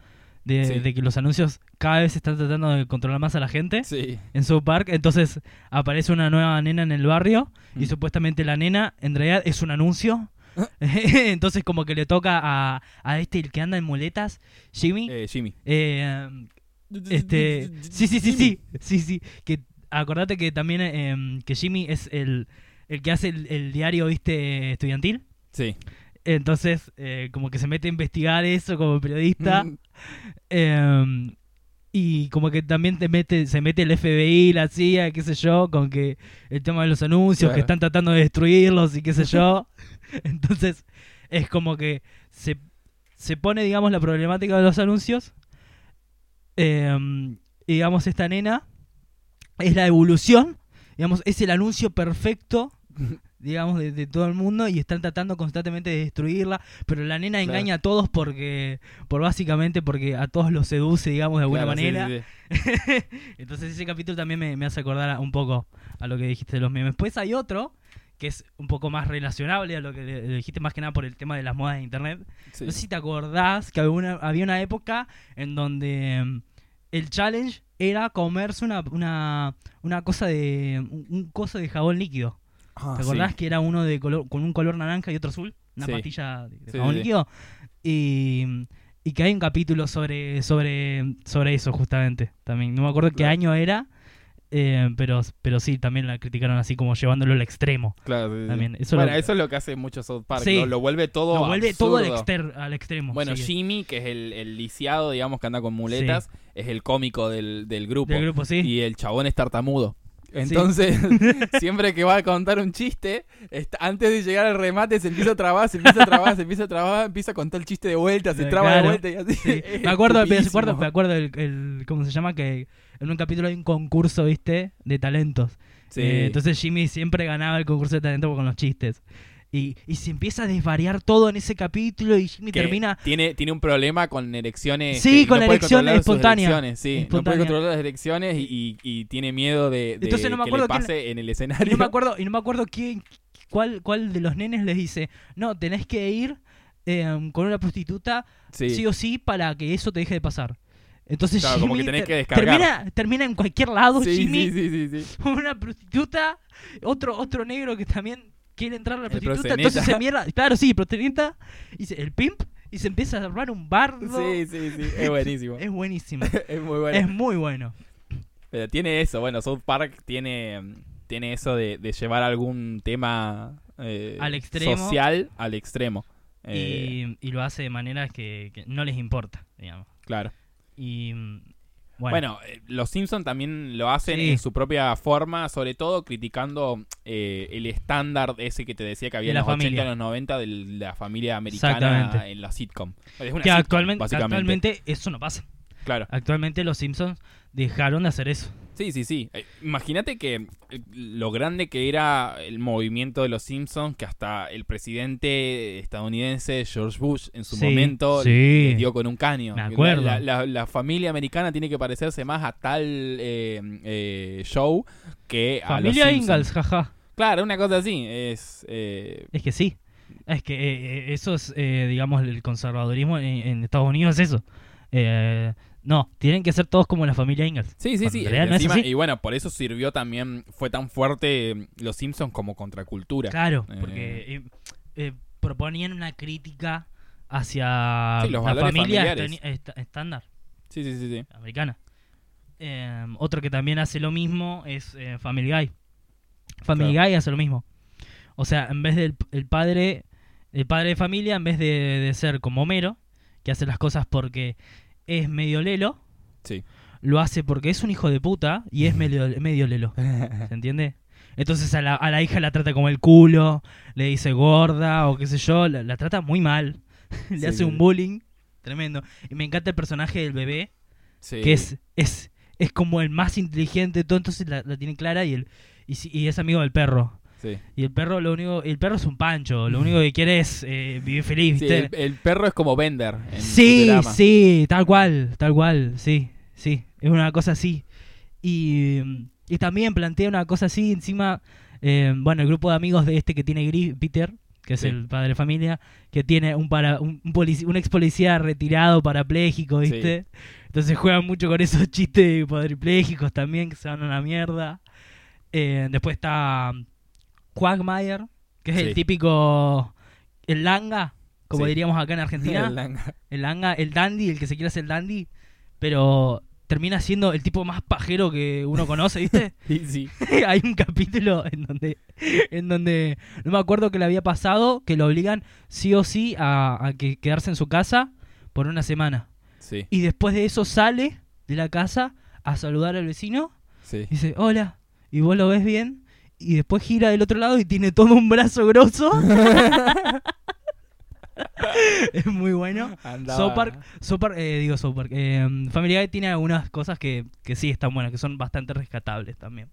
de, Sí. de que los anuncios cada vez están tratando de controlar más a la gente Sí. en South Park. Entonces aparece una nueva nena en el barrio y Mm. supuestamente la nena en realidad es un anuncio. Entonces como que le toca a, a este el que anda en muletas, Jimmy. Eh, Jimmy. eh, este, sí, sí, sí, sí, sí, sí. Que acordate que también eh, que Jimmy es el, el que hace el, el diario, viste, estudiantil. Sí. Entonces, eh, como que se mete a investigar eso como periodista. Mm. eh, y como que también te mete, se mete el FBI, la CIA, qué sé yo, con que el tema de los anuncios, Claro. que están tratando de destruirlos y qué sé yo. Entonces, es como que se, se pone, digamos, la problemática de los anuncios. Eh, y digamos, esta nena es la evolución, digamos, es el anuncio perfecto, digamos, de, de todo el mundo y están tratando constantemente de destruirla, pero la nena Claro. engaña a todos porque, por básicamente porque a todos los seduce, digamos, de alguna Claro, manera. sí, sí. Entonces ese capítulo también me, me hace acordar a- un poco a lo que dijiste de los memes. Después hay otro que es un poco más relacionable a lo que le- le dijiste más que nada por el tema de las modas de internet. No sé si te acordás que había una, había una época en donde mm, el challenge era comerse una, una, una cosa de. un, un coso de jabón líquido. Ah, ¿Te sí. acordás que era uno de color, con un color naranja y otro azul? Una Sí. pastilla de, Sí, jabón sí, sí. líquido. Y, y que hay un capítulo sobre, sobre, sobre eso, justamente. También. No me acuerdo qué Claro. año era. eh, pero, pero sí, también la criticaron así como llevándolo al extremo. Claro, sí, sí. También, eso bueno, lo- eso es lo que hace mucho South Park. Sí. Lo, lo vuelve todo. Lo vuelve todo al, exter- al extremo. Bueno, sí. Jimmy, que es el, el lisiado, digamos, que anda con muletas, es el cómico del, del grupo. Del grupo, sí. Y el chabón es tartamudo. Entonces, siempre que va a contar un chiste, está- antes de llegar al remate se empieza a trabar, se empieza a trabar, se empieza a trabar, empieza a contar el chiste de vuelta, se Eh, traba claro. de vuelta y así. Sí. Me acuerdo, me acuerdo, me acuerdo el, el- ¿cómo se llama? Que en un capítulo hay un concurso, ¿viste? De talentos. Sí. Eh, entonces Jimmy siempre ganaba el concurso de talentos con los chistes. Y, y se empieza a desvariar todo en ese capítulo y Jimmy Que termina... Tiene, tiene un problema con erecciones. Sí, con no erección controlar sus espontánea. erecciones, sí, no puede controlar las erecciones y, y- y tiene miedo de, de Entonces no me que le quién- pase en el Y escenario. no me acuerdo, y no me acuerdo quién, cuál, cuál de los nenes les dice, no, tenés que ir eh, con una prostituta Sí. sí o sí para que eso te deje de pasar. Entonces Claro, como Jimmy que tenés que descargar. termina, termina en cualquier lado, sí, Jimmy, sí, sí, sí, sí. una prostituta, otro, otro negro que también quiere entrar a la prostituta, entonces se mierda, claro, sí, y se- el pimp, y se empieza a armar un bardo. Sí, sí, sí. Es buenísimo. Es buenísimo, es muy bueno. es muy bueno. Pero tiene eso, bueno, South Park tiene, tiene eso de, de llevar algún tema eh, Al extremo. social al extremo. Eh, y, y lo hace de maneras que, que no les importa, digamos. Claro. Y Bueno, eh, los Simpsons también lo hacen Sí. en su propia forma, sobre todo criticando eh, el estándar ese que te decía que había en los 80 y familia. los 90 de la familia americana en la sitcom. Es una que sitcom, actualmente, básicamente. actualmente eso no pasa. Claro. Actualmente los Simpsons dejaron de hacer eso. Sí, sí, sí. Eh, Imagínate que eh, lo grande que era el movimiento de los Simpsons, que hasta el presidente estadounidense George Bush en su Sí, momento sí. les dio con un caño. Me La- acuerdo. La, la- la familia americana tiene que parecerse más a tal eh, eh, show que a los Familia Simpsons. Ingalls, jaja. Claro, una cosa así. Es eh, Es que sí. Es que eh, eh, eso es, eh, digamos, el conservadurismo en, en Estados Unidos es eso. Eh, no, tienen que ser todos como la familia Ingalls. Sí, sí, sí. no Encima- y bueno, por eso sirvió también, fue tan fuerte eh, los Simpsons como contracultura. Claro, Eh. porque eh, eh, proponían una crítica hacia Sí, los la familia est- estándar Sí, sí, sí, sí. americana. Eh, otro que también hace lo mismo es Family Guy. Family Guy hace lo mismo. O sea, en vez del el padre, el padre de familia, en vez de, de ser como Homero, que hace las cosas porque es medio lelo, Sí. lo hace porque es un hijo de puta y es medio, medio lelo. ¿Se entiende? Entonces a la, a la hija la trata como el culo, le dice gorda o qué sé yo, la, la trata muy mal. le Sí, hace un bullying tremendo. Y me encanta el personaje del bebé, Sí. que es, es, es como el más inteligente de todo, entonces la, la tiene clara y, el, y, y es amigo del perro. Sí. Y el perro lo único, el perro es un pancho, lo único que quiere es eh, vivir feliz, Sí, el, el perro es como Bender. En Sí, Futurama. sí, tal cual, tal cual, sí, sí, es una cosa así. Y, y también plantea una cosa así, encima, eh, bueno, el grupo de amigos de este que tiene Gris, Peter, que es Sí. el padre de familia, que tiene un, para, un, un, polici- un ex policía retirado parapléjico, Sí. ¿viste? Entonces juegan mucho con esos chistes cuadripléjicos también, que se van a una mierda. Eh, después está Quagmire, que es Sí. el típico. El langa, como Sí. diríamos acá en Argentina. El langa. el langa, el dandy, el que se quiere hacer dandy, pero termina siendo el tipo más pajero que uno conoce, ¿viste? Sí, sí. Hay un capítulo en donde, en donde no me acuerdo que le había pasado, que lo obligan sí o sí a, a que quedarse en su casa por una semana. Sí, Y después de eso sale de la casa a saludar al vecino sí. y dice, hola, y vos lo ves bien, y después gira del otro lado y tiene todo un brazo grosso. es muy bueno. South Park, eh, digo South Park, eh, Family Guy tiene algunas cosas que, que sí están buenas, que son bastante rescatables también.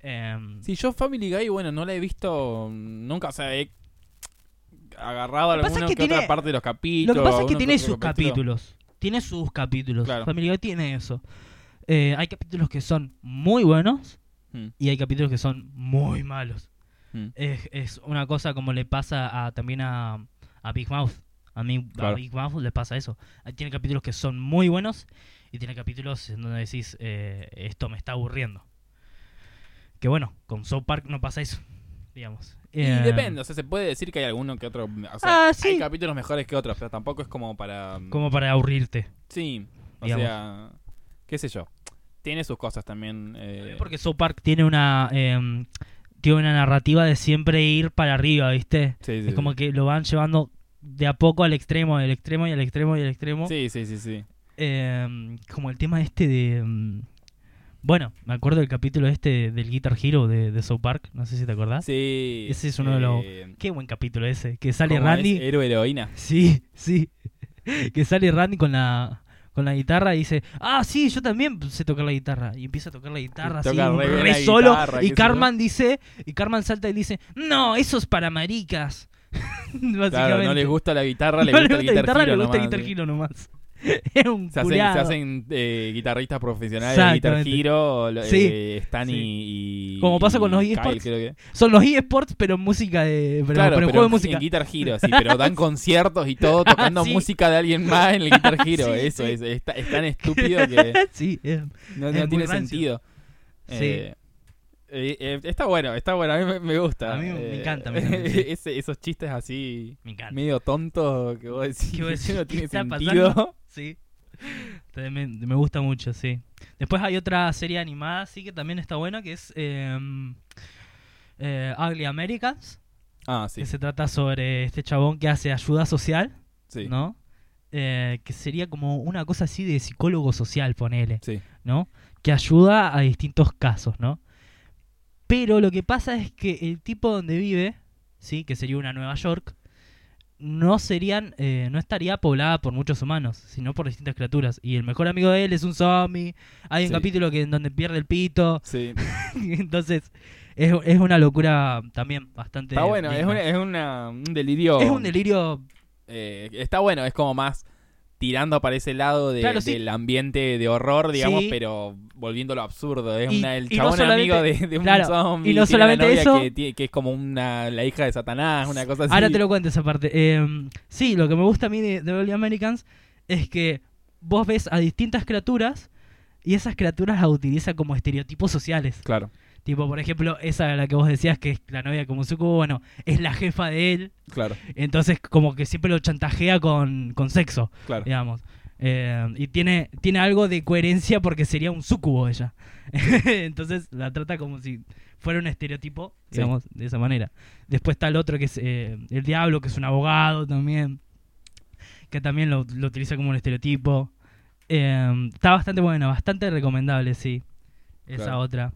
Em, Sí, yo Family Guy, bueno, no la he visto nunca, o sea, he agarrado Lo alguna es que que otra tiene- parte de los Lo capítulos. que pasa es que tiene sus capítulo. capítulos. Tiene sus capítulos. Claro. Family Guy tiene eso. Eh, hay capítulos que son muy buenos Mm, y hay capítulos que son muy malos. mm. Es, es una cosa como le pasa a, también a, a Big Mouth. A mí, a. Big Mouth le pasa eso. Tiene capítulos que son muy buenos y tiene capítulos en donde decís, eh, esto me está aburriendo. Que bueno, con South Park no pasa eso, digamos. Y Eh, depende, o sea, se puede decir que hay alguno que otro. O sea, Ah, sí. hay capítulos mejores que otros, pero tampoco es como para. Como para aburrirte. Sí, o digamos. sea, qué sé yo. Tiene sus cosas también. eh, Porque South Park tiene una em, tiene una narrativa de siempre ir para arriba, ¿viste? sí, sí, es como que lo van llevando de a poco al extremo, del extremo y al extremo y al extremo. Sí, sí, sí, sí. Em, como el tema este de... em, bueno, me acuerdo del capítulo este del Guitar Hero de, de South Park, no sé si te acordás. Sí. Ese es uno de los- eh, Qué buen capítulo ese, que sale ¿cómo Randy... es? Héroe heroína. Sí, sí. Que sale Randy con la con la guitarra y dice, ah, sí, yo también sé tocar la guitarra. Y empieza a tocar la guitarra así, re re solo. guitarra, y Carman dice, y Carman salta y dice, no, eso es para maricas. Básicamente. Claro, no les gusta la guitarra, les No gusta el gusta Guitar guitarra, le gusta el Guitar nomás. Es un Se hacen, se hacen eh, guitarristas profesionales de Guitar. Hero, Sí, eh, Stan y- sí. y, Como pasa con los y eSports, que. Son los eSports, pero música de. Pero, claro, pero en pero juego de en música. Guitar Hero, sí, pero dan conciertos y todo tocando sí. música de alguien más en el Guitar Hero. Eso. Es, es, es tan estúpido que sí, es- no, no tiene rancio. sentido. Sí. Eh, eh, eh, está bueno, está bueno, a mí me, gusta. A mí me Eh, encanta, me encanta, sí. ese- esos chistes así me medio tontos que vos decís ¿Qué vos decís? no ¿Qué tiene sentido. pasando? Sí. Me, me gusta mucho, sí. Después hay otra serie animada, sí, que también está buena, que es eh, eh, Ugly Americans, Ah, sí, que se trata sobre este chabón que hace ayuda social, sí, ¿no? Eh, que sería como una cosa así de psicólogo social, ponele, sí. ¿no? Que ayuda a distintos casos, ¿no? Pero lo que pasa es que el tipo donde vive, ¿sí? Que sería una Nueva York, no serían, eh, no estaría poblada por muchos humanos, sino por distintas criaturas. Y el mejor amigo de él es un zombie. Hay un Sí. capítulo que en donde pierde el pito. sí. Entonces, es, es una locura también bastante. Está bueno, es, una- es una- un delirio. Es un delirio. eh, está bueno, es como más tirando para ese lado de- Claro, sí. del ambiente de horror, digamos, Sí. pero volviéndolo absurdo. Es Y- una- el no chabón solamente- amigo de, de un claro, zombie. y no solamente novia eso- Que, es como una, la hija de Satanás, una cosa así. Ahora te lo cuento esa parte. Eh, sí, lo que me gusta a mí de, de Ugly Americans es que vos ves a distintas criaturas y esas criaturas las utiliza como estereotipos sociales. Claro, Tipo, por ejemplo, esa de la que vos decías que es la novia como sucubo, bueno, es la jefa de él. claro, Entonces, como que siempre lo chantajea con, con sexo, claro. digamos. Eh, y tiene, tiene algo de coherencia porque sería un sucubo ella. Entonces la trata como si fuera un estereotipo, Sí. digamos, de esa manera. Después está el otro que es eh, el diablo, que es un abogado también, que también lo, lo utiliza como un estereotipo. Eh, está bastante buena, bastante recomendable, sí. Esa Claro. otra.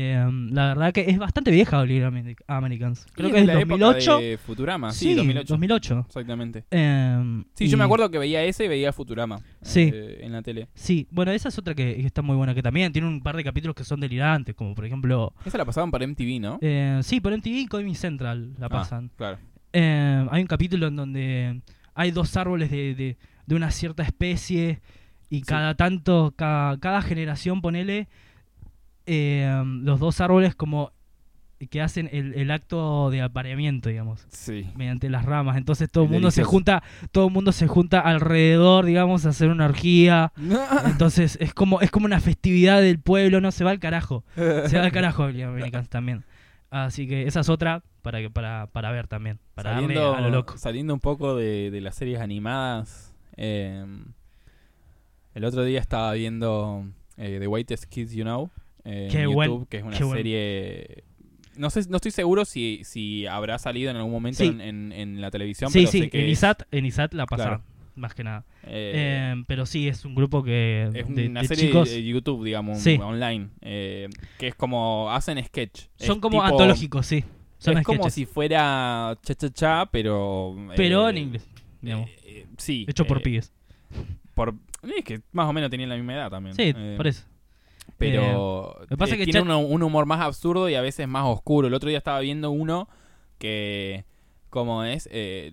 Eh, la verdad que es bastante vieja Oliver Americans. Creo que es la época 2008. de Futurama, sí, Sí, 2008. 2008. Exactamente. Eh, Sí, yo me acuerdo que veía ese y veía Futurama. Sí. eh, en la tele. Sí, bueno, esa es otra que, está muy buena, que también tiene un par de capítulos que son delirantes, como por ejemplo... Esa la pasaban para MTV, ¿no? eh, sí, por MTV y Comedy Central la Ah, pasan. claro. Eh, hay un capítulo en donde hay dos árboles de, de- de una cierta especie y cada tanto, cada, cada generación, ponele, eh, los dos árboles como que hacen el, el acto de apareamiento, digamos, Sí. mediante las ramas. Entonces todo el mundo se junta, todo el mundo se junta alrededor, digamos, a hacer una orgía. Entonces es como es como una festividad del pueblo, no se va al carajo. Se va al carajo Americans también. Así que esa es otra para que para, para ver también, para saliendo, darle a lo loco. saliendo un poco de, de las series animadas, eh, el otro día estaba viendo eh, The Whitest Kids You Know eh, buen- que es una buen- serie... No sé, no estoy seguro si, si habrá salido en algún momento Sí. en, en- en la televisión, Sí, pero sí, sé que en ISAT, en ISAT la pasa, Claro. más que nada. eh, Eh, pero sí, es un grupo que es de, una de serie chicos de YouTube, digamos, Sí. online, eh, que es como hacen sketch. son Es como tipo- antológicos, sí. Son es como si fuera cha cha cha, pero pero en inglés, digamos, sí, hecho por pibes. por es que más o menos tenían la misma edad también. Sí, por eso. Pero pasa eh, que tiene un humor más absurdo y a veces más oscuro. El otro día estaba viendo uno que, como es, Eh,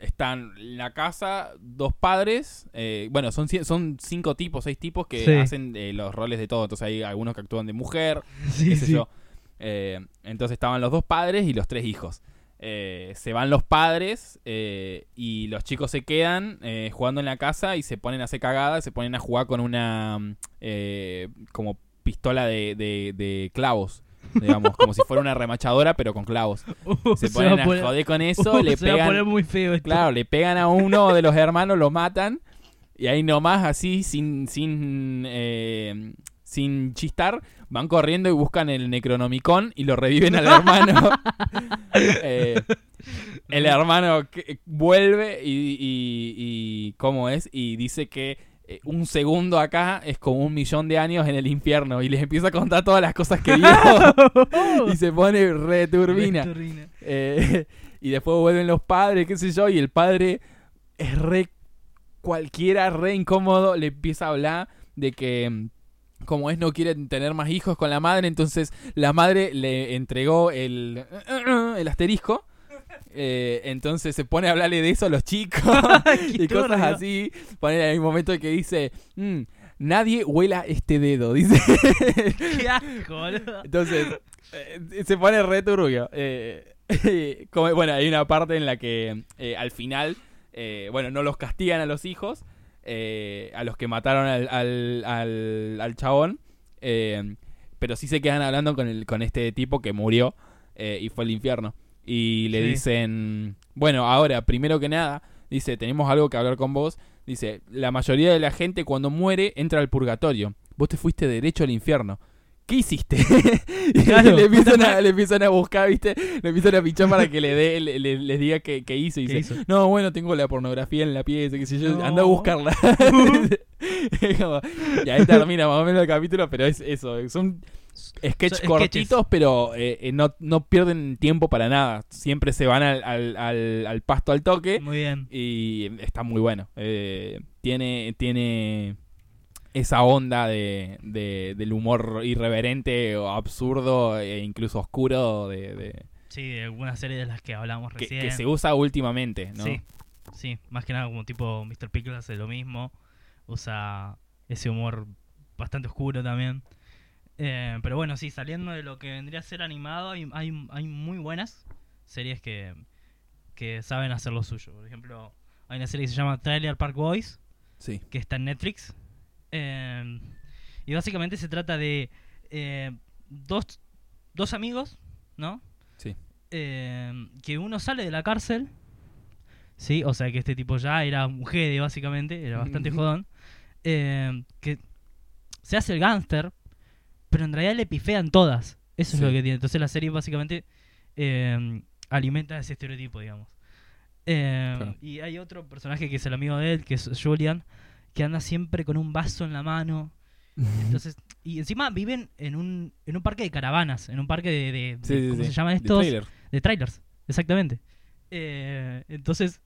están en la casa dos padres, eh, bueno, son, son cinco tipos, seis tipos que Sí. hacen eh, los roles de todo. Entonces hay algunos que actúan de mujer, Sí, qué sé sí. yo. Eh, entonces estaban los dos padres y los tres hijos. Eh, se van los padres eh, y los chicos se quedan eh, jugando en la casa y se ponen a hacer cagadas, se ponen a jugar con una mm, eh, como pistola de, de- de clavos, digamos, como si fuera una remachadora pero con clavos. Uh, Se ponen a a poner- joder con eso, uh, le se va a poner pegan, muy feo esto. claro, le pegan a uno de los hermanos, lo matan y ahí nomás así sin sin eh, sin chistar van corriendo y buscan el Necronomicon y lo reviven al hermano. Eh, el hermano que- vuelve y, y, y- ¿cómo es? Y dice que eh, un segundo acá es como un millón de años en el infierno y les empieza a contar todas las cosas que vio y se pone re turbina. Turbina. Eh, y después vuelven los padres, qué sé yo, y el padre es re cualquiera, re incómodo, le empieza a hablar de que mm, como es no quiere tener más hijos con la madre, entonces la madre le entregó el, el asterisco. eh, entonces se pone a hablarle de eso a los chicos y cosas así. Pone hay un momento que dice, "Mm, nadie huela este dedo, dice. Qué asco, boludo. Entonces, eh, se pone re turbio. Eh, como- bueno, hay una parte en la que al final, bueno, no los castigan a los hijos, eh, a los que mataron al, al, al, al chabón, eh, pero sí se quedan hablando con, el, con este tipo que murió eh, y fue al infierno. Y le Sí. dicen, bueno, ahora, primero que nada, dice, tenemos algo que hablar con vos. Dice, la mayoría de la gente cuando muere entra al purgatorio. Vos te fuiste derecho al infierno. ¿Qué hiciste? y Claro. le, empiezan a, le empiezan a buscar, ¿viste? Le empiezan a pinchar para que le dé, le- le- les diga qué, qué hizo. Y ¿Qué dice, hizo? no, bueno, tengo la pornografía en la pieza, qué sé yo, No. anda a buscarla. Y ahí termina más o menos el capítulo, pero es eso, son sketch cortitos, pero eh, eh, no, no pierden tiempo para nada. Siempre se van al, al, al- al pasto al toque Muy bien. y está muy bueno. Eh, tiene, tiene esa onda de, de- del humor irreverente o absurdo e incluso oscuro de, de- Sí, de algunas series de las que hablamos que, recién. que se usa últimamente, ¿no? Sí, sí, más que nada como tipo Mr. Pickles hace lo mismo. Usa ese humor bastante oscuro también. Eh, pero bueno, sí, saliendo de lo que vendría a ser animado, hay, hay, hay muy buenas series que, que saben hacer lo suyo. Por ejemplo, hay una serie que se llama Trailer Park Boys, Sí. que está en Netflix. Eh, y básicamente se trata de eh, dos, dos amigos, ¿no? Sí. Eh, que uno sale de la cárcel, ¿sí? O sea que este tipo ya era un jede, básicamente, era bastante jodón. que se hace el gángster, pero en realidad le pifean todas. Eso es lo que tiene. Entonces la serie básicamente alimenta ese estereotipo, digamos. Claro. Y hay otro personaje que es el amigo de él, que es Julian, que anda siempre con un vaso en la mano. Entonces, y encima viven en un, en un parque de caravanas, en un parque de, de- de- Sí, sí, ¿cómo sí. se llaman De estos? trailer. De trailers, exactamente. Eh, entonces,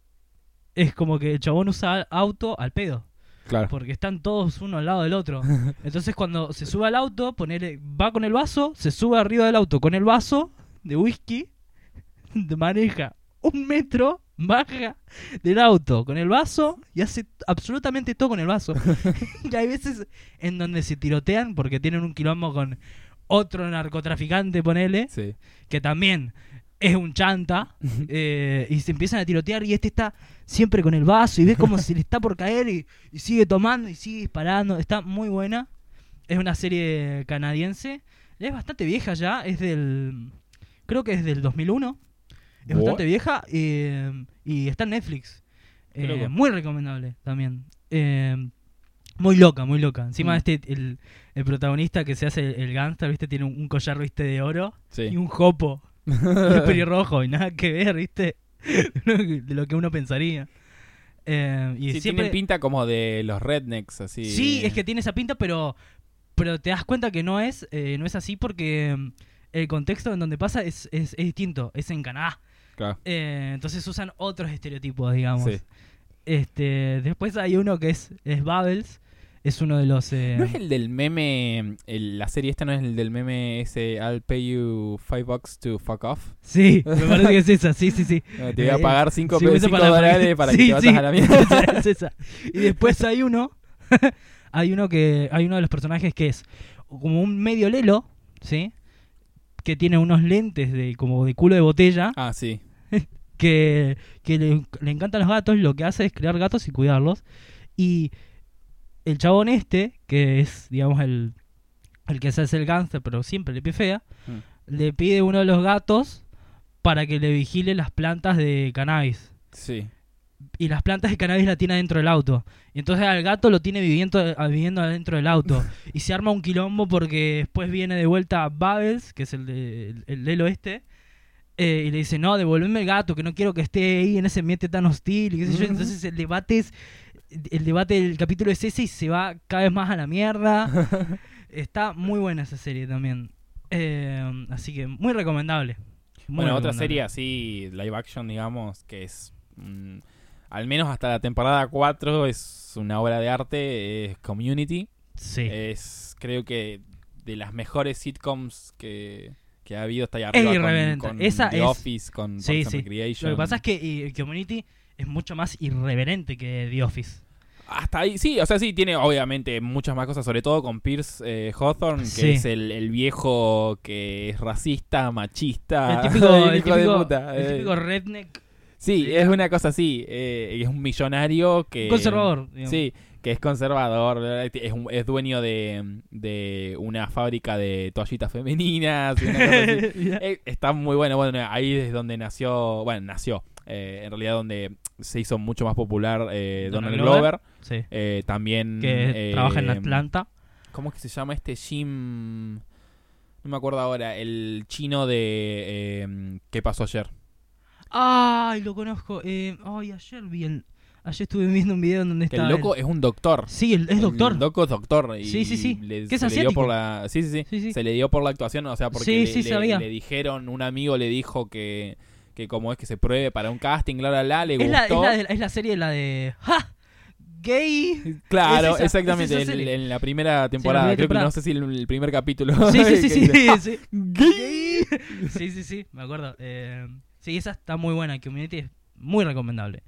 es como que el chabón usa auto al pedo, Claro. porque están todos uno al lado del otro. Entonces, cuando se sube al auto, ponele, va con el vaso, se sube arriba del auto con el vaso de whisky, maneja un metro, baja del auto con el vaso y hace absolutamente todo con el vaso. y hay veces en donde se tirotean porque tienen un quilombo con otro narcotraficante, ponele, Sí. que también es un chanta, eh, y se empiezan a tirotear y este está siempre con el vaso y ves como se le está por caer y, y sigue tomando y sigue disparando. Está muy buena. Es una serie canadiense. Es bastante vieja ya, es del... Creo que es del 2001. Es What? bastante vieja eh, y está en Netflix. Eh, muy recomendable también. Eh, muy loca, muy loca. Encima Mm. este, el, el protagonista que se hace el, el gangster, ¿viste? Tiene un, un collar, ¿viste? De oro Sí. y un jopo. Es pelirrojo y nada que ver, ¿viste? de lo que uno pensaría. Eh, y Sí, siempre... tienen pinta como de los rednecks, así. Sí, es que tiene esa pinta, pero pero te das cuenta que no es eh, no es así porque el contexto en donde pasa es, es, es distinto, es en Canadá. Claro. Eh, entonces usan otros estereotipos, digamos. Sí. Este, después hay uno que es, es Bubbles, es uno de los... eh, ¿No es el del meme, el- la serie esta no es el del meme ese I'll pay you five bucks to fuck off? Sí, me parece que es esa, sí, sí, sí. Te voy a Eh, pagar cinco, sí, pe- eso cinco para- dólares para que Sí, te vayas sí, a la mierda. es esa. Y después hay uno, hay uno que, hay uno de los personajes que es como un medio lelo, ¿sí? Que tiene unos lentes de como de culo de botella, Ah, sí. Que, que le, le encantan los gatos, lo que hace es crear gatos y cuidarlos. Y el chabón este, que es, digamos, el, el que se hace el gánster, pero siempre le pie fea, Mm. le pide uno de los gatos para que le vigile las plantas de cannabis. Sí. Y las plantas de cannabis la tiene adentro del auto. Y entonces al gato lo tiene viviendo, viviendo adentro del auto. y se arma un quilombo porque después viene de vuelta Bubbles, que es el de el, el del oeste. Eh, y le dice, no, devolveme el gato, que no quiero que esté ahí en ese ambiente tan hostil. Y qué sé yo. Entonces el debate es. El debate del capítulo es ese y se va cada vez más a la mierda. Está muy buena esa serie también. Eh, así que muy recomendable. Muy Bueno, otra serie así, live action, digamos, que es. mm, al menos hasta la temporada 4 es una obra de arte, es Community. Sí. Es, creo que, de las mejores sitcoms que, que ha habido. Está Es arriba con- irreverente. con, Esa The es- Office, con Sí, sí. Recreation. Lo que pasa es que y, Community es mucho más irreverente que The Office. Hasta ahí, sí, o sea, sí, tiene obviamente muchas más cosas, sobre todo con Pierce eh, Hawthorne, que Sí. es el, el viejo que es racista, machista, el típico, el hijo de típico, puta. el eh. típico redneck Sí, Sí. es una cosa así. eh, es un millonario que. conservador. digamos. Sí, que es conservador. Es, un- es dueño de, de una fábrica de toallitas femeninas. y una cosa así. Mirá. Eh, está muy bueno. Bueno, ahí es donde nació. Bueno, nació. eh, en realidad, donde se hizo mucho más popular eh, Donald Donald Glover. Sí. eh, también. Que trabaja en Atlanta. ¿Cómo es que se llama este Jim? No me acuerdo ahora. El chino de. ¿Qué pasó ayer? Ay, lo conozco. Ay, ayer vi el. Ayer estuve viendo un video en donde Que está. el loco es un doctor. Sí, el- es doctor. El loco es doctor. Y Sí, sí, sí. le- Que es se le dio por la, sí, sí, sí, Sí, sí. Se le dio por la actuación, o sea, porque Sí, le, sí, le- sabía. le dijeron, un amigo le dijo que, que como es que se pruebe para un casting, bla, bla, bla, le es, la, es, gustó. la, de- es la serie la de. ¡Ja! Gay. Claro, es esa- exactamente, es en, en la primera temporada, primera creo que temporada. no sé si el, el primer capítulo. Sí, sí, sí, que sí. dice, sí. "Gay". Sí, sí, sí, me acuerdo. Eh, sí, esa está muy buena. Community es muy recomendable.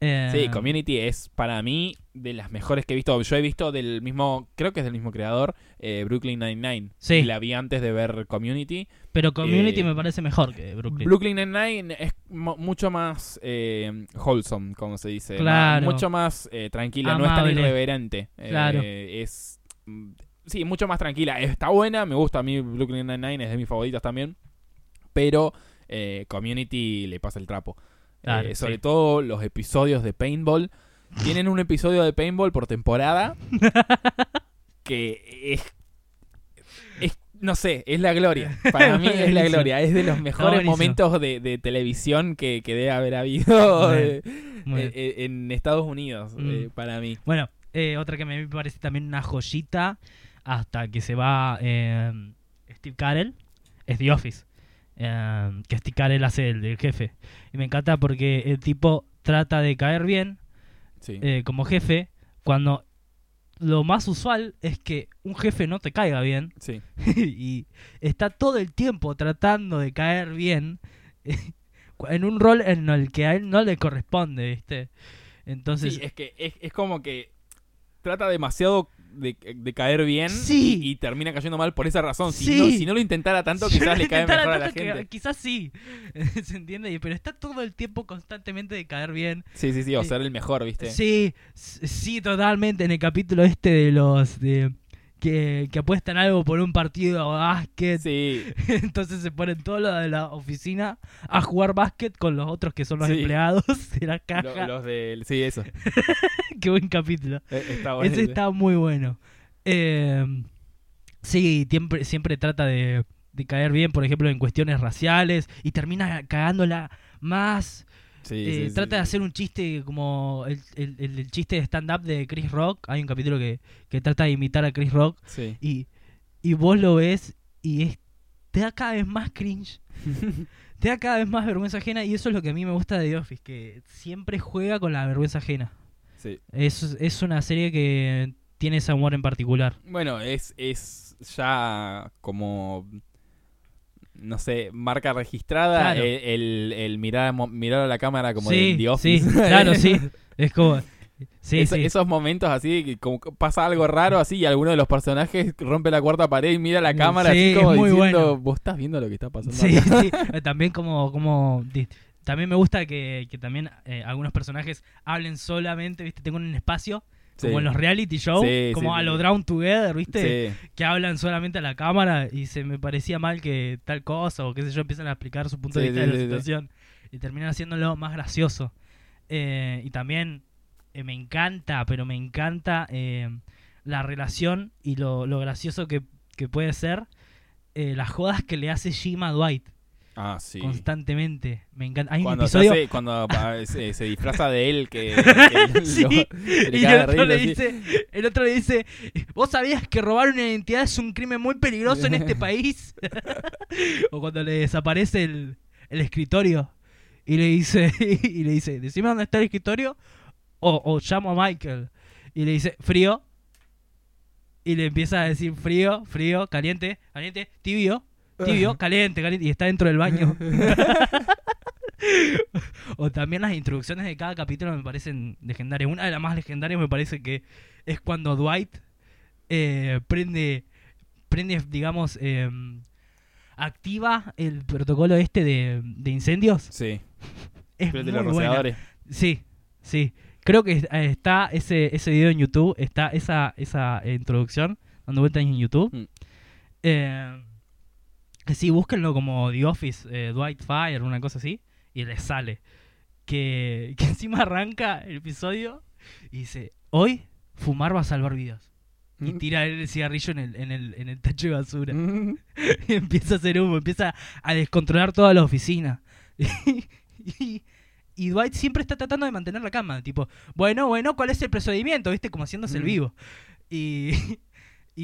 Eh, Sí, Community es para mí de las mejores que he visto. Yo he visto del mismo, creo que es del mismo creador, eh, Brooklyn Nine-Nine. Sí. Y La vi antes de ver Community. Pero Community eh, me parece mejor que Brooklyn. Brooklyn Nine-Nine es mucho más eh, wholesome, como se dice. Claro. Mucho más eh, tranquila, no es tan Amable. irreverente. Eh, Claro. es. mm, Sí, mucho más tranquila. Está buena, me gusta a mí Brooklyn Nine-Nine, es de mis favoritas también. Pero eh, Community le pasa el trapo. Claro, Eh, sobre sí. todo los episodios de Paintball. Tienen un episodio de Paintball por temporada que es, es- no sé, es la gloria. Para mí es la gloria. Es de los mejores momentos de, de televisión que, que debe haber habido eh, eh, en Estados Unidos, Mm. eh, para mí. Bueno, otra que me parece también una joyita hasta que se va Steve Carell es The Office. Eh, que Steve Carell hace el, del jefe. Y me encanta porque el tipo trata de caer bien Sí. eh, como jefe cuando lo más usual es que un jefe no te caiga bien sí. y está todo el tiempo tratando de caer bien en un rol en el que a él no le corresponde, ¿viste? Entonces, Sí, es que es, es como que trata demasiado de, de caer bien Sí. y, termina cayendo mal por esa razón. Si, no, si no lo intentara tanto, Si quizás no le cae mejor a la que- gente. Quizás sí, ¿se entiende? Pero está todo el tiempo constantemente de caer bien. Sí, sí, sí, o Eh, ser el mejor, ¿viste? Sí, sí, totalmente. En el capítulo este de los de que, que apuestan algo por un partido de básquet. Sí, Entonces se ponen todos los de la oficina a jugar básquet con los otros que son los Sí. empleados de la caja. los del... Sí, eso. Qué buen capítulo. Eh, Está bueno. Ese está muy bueno. Eh, sí, siempre, siempre trata de, de caer bien, por ejemplo, en cuestiones raciales y termina cagándola más. Sí, Eh, sí, sí, trata de hacer un chiste como el, el- el- el chiste de stand-up de Chris Rock. Hay un capítulo que, que trata de imitar a Chris Rock y, y vos lo ves y es, te da cada vez más cringe. Te da cada vez más vergüenza ajena y eso es lo que a mí me gusta de The Office, que siempre juega con la vergüenza ajena. sí. Es, es una serie que tiene ese humor en particular. Bueno, es, es ya como, no sé, marca registrada Claro. el, el, el mirar, mirar a la cámara como sí, de The Office. sí, claro, sí. Es como... Sí, Eso- sí. Esos momentos así, que como pasa algo raro así y alguno de los personajes rompe la cuarta pared y mira a la cámara Sí, así como es muy diciendo, bueno. vos estás viendo lo que está pasando. Sí, acá?" sí. Eh, También como, como también me gusta que, que también eh, algunos personajes hablen solamente, viste, tengo un espacio como Sí. en los reality shows, Sí, como sí, a lo Drown Together, viste, que hablan solamente a la cámara y se me parecía mal que tal cosa o qué sé yo, empiezan a explicar su punto de vista de la situación y terminan haciéndolo más gracioso. Eh, y también eh, me encanta, pero me encanta eh, la relación y lo, lo gracioso que, que puede ser eh, las jodas que le hace Jim a Dwight Ah, sí. constantemente. Me encanta. Hay un Cuando, se, episodio. hace- cuando ah, se, se disfraza de él, que, que Sí, lo- que le y caga el otro, le dice, el otro le dice, ¿vos sabías que robar una identidad es un crimen muy peligroso en este país? o cuando le desaparece el, el escritorio y le dice, y le dice, decime dónde está el escritorio o, o llamo a Michael. Y le dice, frío. Y le empieza a decir frío, frío, caliente, caliente, tibio, tibio, caliente, caliente. Y está dentro del baño. o también las introducciones de cada capítulo me parecen legendarias. Una de las más legendarias me parece que es cuando Dwight eh, prende, prende, digamos, eh, activa el protocolo este de, de incendios. Sí, Es prende muy los buena. Sí, sí. Creo que está ese, ese video en YouTube, está esa, esa introducción dando vueltas en YouTube. Mm. Eh, sí, búsquenlo como The Office, eh, Dwight Fire, una cosa así, y les sale. Que, que encima arranca el episodio y dice, hoy fumar va a salvar vidas. Y Mm. tira el cigarrillo en el, en el, en el tacho de basura. Mm. Y empieza a hacer humo, empieza a descontrolar toda la oficina. y, y Dwight siempre está tratando de mantener la calma, tipo, bueno, bueno, ¿cuál es el procedimiento? ¿Viste? Como haciéndose el Mm. vivo. Y,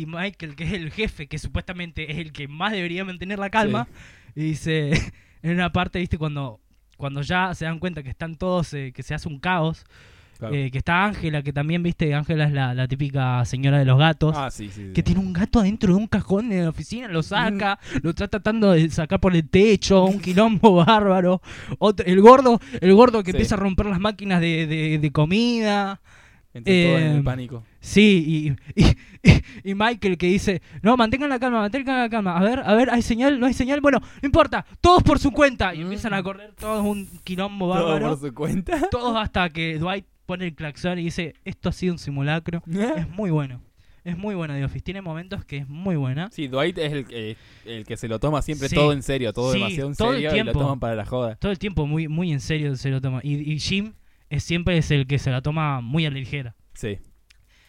y Michael, que es el jefe, que supuestamente es el que más debería mantener la calma, y dice, en una parte, ¿viste? Cuando, cuando ya se dan cuenta que están todos, eh, que se hace un caos, Claro. eh, que está Ángela, que también, ¿viste? Ángela es la, la típica señora de los gatos Ah, sí, sí. sí. que tiene un gato adentro de un cajón en la oficina, lo saca, lo está tratando de sacar por el techo, un quilombo bárbaro. Otro- el gordo, el gordo que empieza a romper las máquinas de, de- de comida. Entre todos en eh, el pánico. Sí, y, y, y Michael que dice, no, mantengan la calma, mantengan la calma. A ver, a ver, ¿hay señal? ¿No hay señal? Bueno, no importa, todos por su cuenta. Y Mm. empiezan a correr todos un quilombo bárbaro. por su cuenta. Todos hasta que Dwight pone el claxon y dice, esto ha sido un simulacro. Es muy bueno. Es muy buena The Office. Tiene momentos que es muy buena. Sí, Dwight es el, que- el que se lo toma siempre Sí. todo en serio, todo Sí, demasiado en todo el serio y lo tiempo. toman para la joda. Todo el tiempo muy, muy en serio se lo toma. Y, y Jim es, siempre es el que se la toma muy a la ligera. Sí.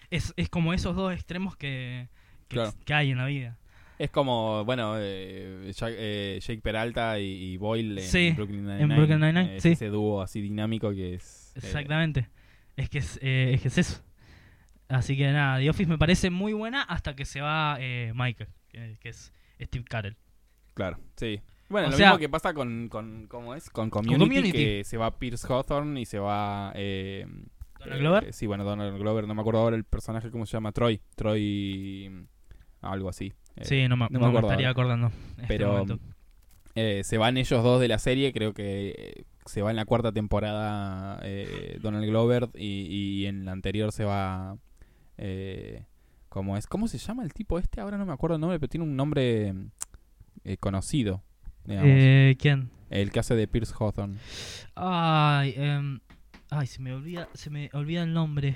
Es, es como esos dos extremos que, que, Claro. que hay en la vida. Es como, bueno, eh, Jack- eh, Jake Peralta y, y Boyle en Sí, Brooklyn Nine-Nine. en Brooklyn Nine-Nine, Es sí. Ese dúo así dinámico que es... eh, Exactamente. Es, que es, eh, es que es eso. Así que nada, The Office me parece muy buena hasta que se va eh, Michael, que, que es Steve Carell. claro, sí. Bueno, O lo sea- mismo que pasa con, con ¿cómo es? Con Community, Community. que se va Pierce Hawthorne y se va... Eh, ¿Donald eh, Glover? sí, bueno, Donald Glover, no me acuerdo ahora el personaje, ¿cómo se llama? Troy. Troy... Algo así. Eh, sí, no me, no me no me estaría acordando. este Pero momento. eh, se van ellos dos de la serie, creo que eh, se va en la cuarta temporada eh, Donald Glover y, y en la anterior se va... Eh, ¿Cómo es? ¿Cómo se llama el tipo este? Ahora no me acuerdo el nombre, pero tiene un nombre eh, conocido. Digamos. Eh, ¿Quién? El que hace de Pierce Hawthorne. Ay, em, ay, se me olvida, se me olvida el nombre.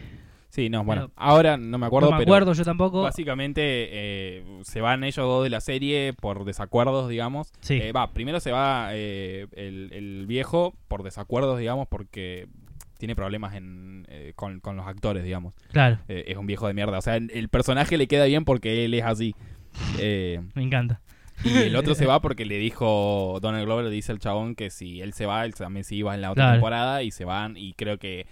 Sí, no, bueno, Pero- ahora no me acuerdo, no me pero acuerdo yo tampoco. básicamente eh, se van ellos dos de la serie por desacuerdos, digamos. Sí. Eh, va, primero se va eh, el, el viejo por desacuerdos, digamos, porque tiene problemas en, eh, con, con los actores, digamos. Claro, es un viejo de mierda. O sea, el, el personaje le queda bien porque él es así. Me encanta. Y el otro se va porque le dijo Donald Glover, le dice al chabón que si él se va, él también se iba en la otra Claro. temporada y se van. Y creo que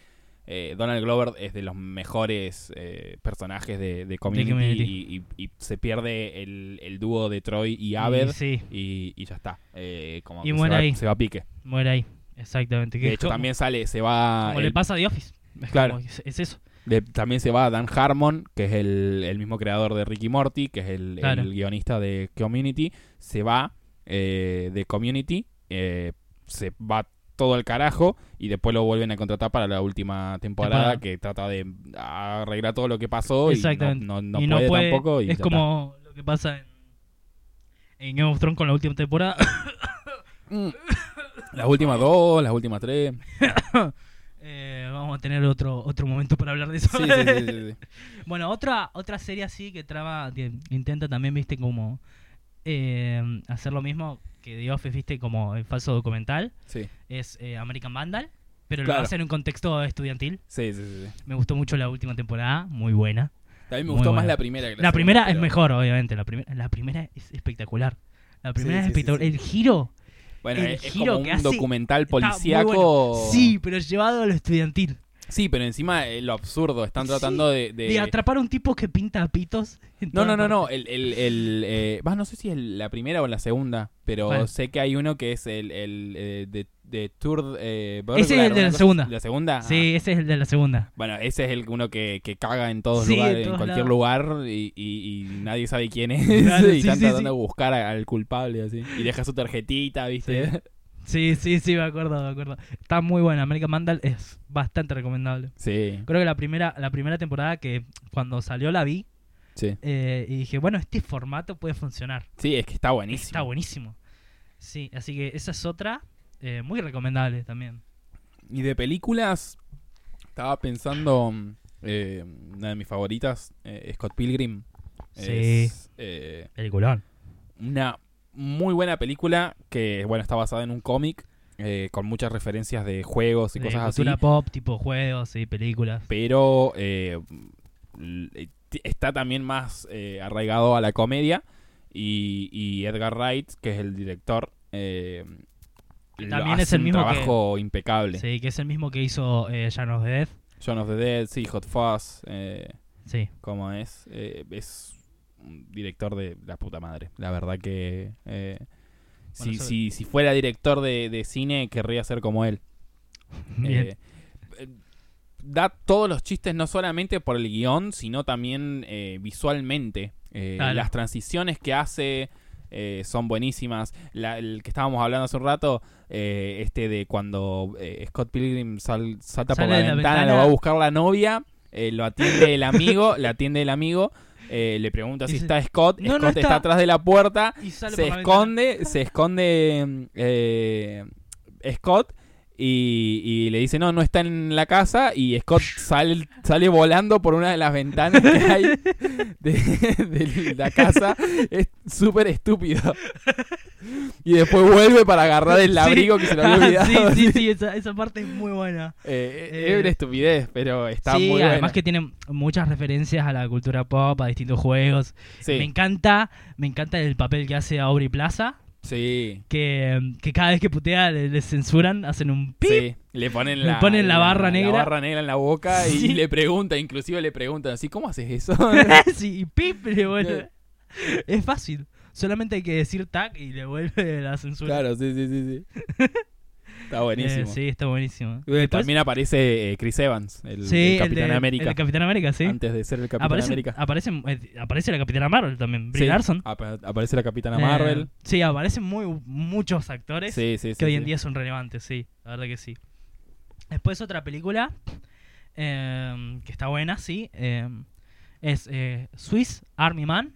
eh, Donald Glover es de los mejores eh, personajes de, de Community, Community. Y, y- y se pierde el, el dúo de Troy y Abed Y sí, y, y ya está. Eh, como Y muere se va, ahí. se va a pique. muere ahí. Exactamente. De hecho, también sale, se va. como el- le pasa a The Office. Es Claro. es eso. De- también se va Dan Harmon, que es el, el mismo creador de Ricky Morty, que es el, Claro. el guionista de Community. Se va eh, de Community, eh, se va todo al carajo y después lo vuelven a contratar para la última temporada, Temporada. que trata de arreglar todo lo que pasó y no, Exactamente. no, no y puede, no puede. tampoco. Y es está. como lo que pasa en, en Game of Thrones con la última temporada. Mm. Las últimas dos, las últimas tres. Vamos a tener otro otro momento para hablar de eso. Sí, sí. Bueno, otra otra serie así que traba, que intenta también, viste, como eh, hacer lo mismo que The Office, viste, como el falso documental, Sí, es eh, American Vandal, pero Claro. lo hace en un contexto estudiantil. sí, sí, sí. Me gustó mucho la última temporada, muy buena. También me gustó más la primera que la La primera segunda, es pero- mejor, obviamente, la, primera la primera es espectacular. La primera es espectacular. El giro, Bueno, el es, giro como que un hace documental policíaco. bueno. sí, pero llevado a lo estudiantil. Sí, pero encima eh, lo absurdo. Están Sí, tratando de. de- De atrapar a un tipo que pinta pitos. No, no, no, no. El, el, el, eh, no sé si es la primera o la segunda, pero ¿Cuál? sé que hay uno que es el, el eh, de, de Tour eh, Ese es el de la cosa- segunda. ¿La segunda? Sí, ese es el de la segunda. Ah, bueno, ese es el uno que, que caga en todos Sí, lugares, en todos cualquier lados. lugar y, y- y nadie sabe quién es. Claro, y sí, están tratando de buscar al culpable así. Y deja su tarjetita, ¿viste? Sí, sí, sí, me acuerdo, me acuerdo. Está muy buena. American Vandal es bastante recomendable. Sí, Creo que la primera, la primera temporada que cuando salió la vi sí. eh, y dije, bueno, este formato puede funcionar. Sí, es que está buenísimo. Está buenísimo. Sí, así que esa es otra eh, muy recomendable también. Y de películas, estaba pensando, eh, una de mis favoritas, Scott Pilgrim. Sí. Es Peliculón. una muy buena película que, bueno, está basada en un cómic eh, con muchas referencias de juegos y De cosas así. cultura pop, tipo juegos y películas. Pero eh, está también más eh, arraigado a la comedia. Y, y Edgar Wright, que es el director, eh, también hace es el un mismo que- trabajo impecable. Sí, que es el mismo que hizo eh, Shaun of the Dead. Shaun of the Dead, sí, Hot Fuzz, eh, Sí. como es, es un director de la puta madre. La verdad que eh, si, Bueno, si, si fuera director de, de cine, querría ser como él. Bien. Eh, eh, da todos los chistes no solamente por el guion, sino también eh, visualmente. Eh, Claro. Las transiciones que hace eh, son buenísimas. La- el que estábamos hablando hace un rato, eh, este de cuando eh, Scott Pilgrim sal- salta por la la ventana, ventana. lo va a buscar la novia, lo atiende el amigo, le atiende el amigo. Eh, le pregunta si está Scott, "No, Scott no está. está". atrás de la puerta Y se la esconde, se esconde eh, Scott y, y le dice no, no está en la casa y Scott sale, sale volando por una de las ventanas que hay de, de la casa. Es súper estúpido. Y después vuelve para agarrar el Sí. abrigo que se lo había olvidado. sí, sí, sí, esa, esa parte es muy buena. Eh, Eh, es una estupidez, pero está sí, muy además buena. que tiene muchas referencias a la cultura pop, a distintos juegos. Sí, Me encanta, me encanta el papel que hace Aubrey Plaza, sí, que, que cada vez que putea le, le censuran, hacen un sí. Le ponen Le la, ponen la barra negra. La barra negra en la boca Sí. y le pregunta, inclusive le preguntan así, ¿cómo haces eso? sí, y pip le vuelve. Es fácil. Solamente hay que decir tag y le vuelve la censura. Claro, sí, sí, sí, sí. Está buenísimo. Eh, sí, está buenísimo. Eh, Después- También aparece eh, Chris Evans, el, sí, el Capitán de- América. El Capitán América, sí. Antes de ser el Capitán Aparece, América. aparece, eh, aparece la Capitana Marvel también, Brie Sí, Larson. apa- aparece la Capitana Marvel. sí, aparecen muy, muchos actores Sí, que hoy en día son relevantes, sí, la verdad que sí. Después otra película eh, que está buena, sí, eh, Es Swiss Army Man,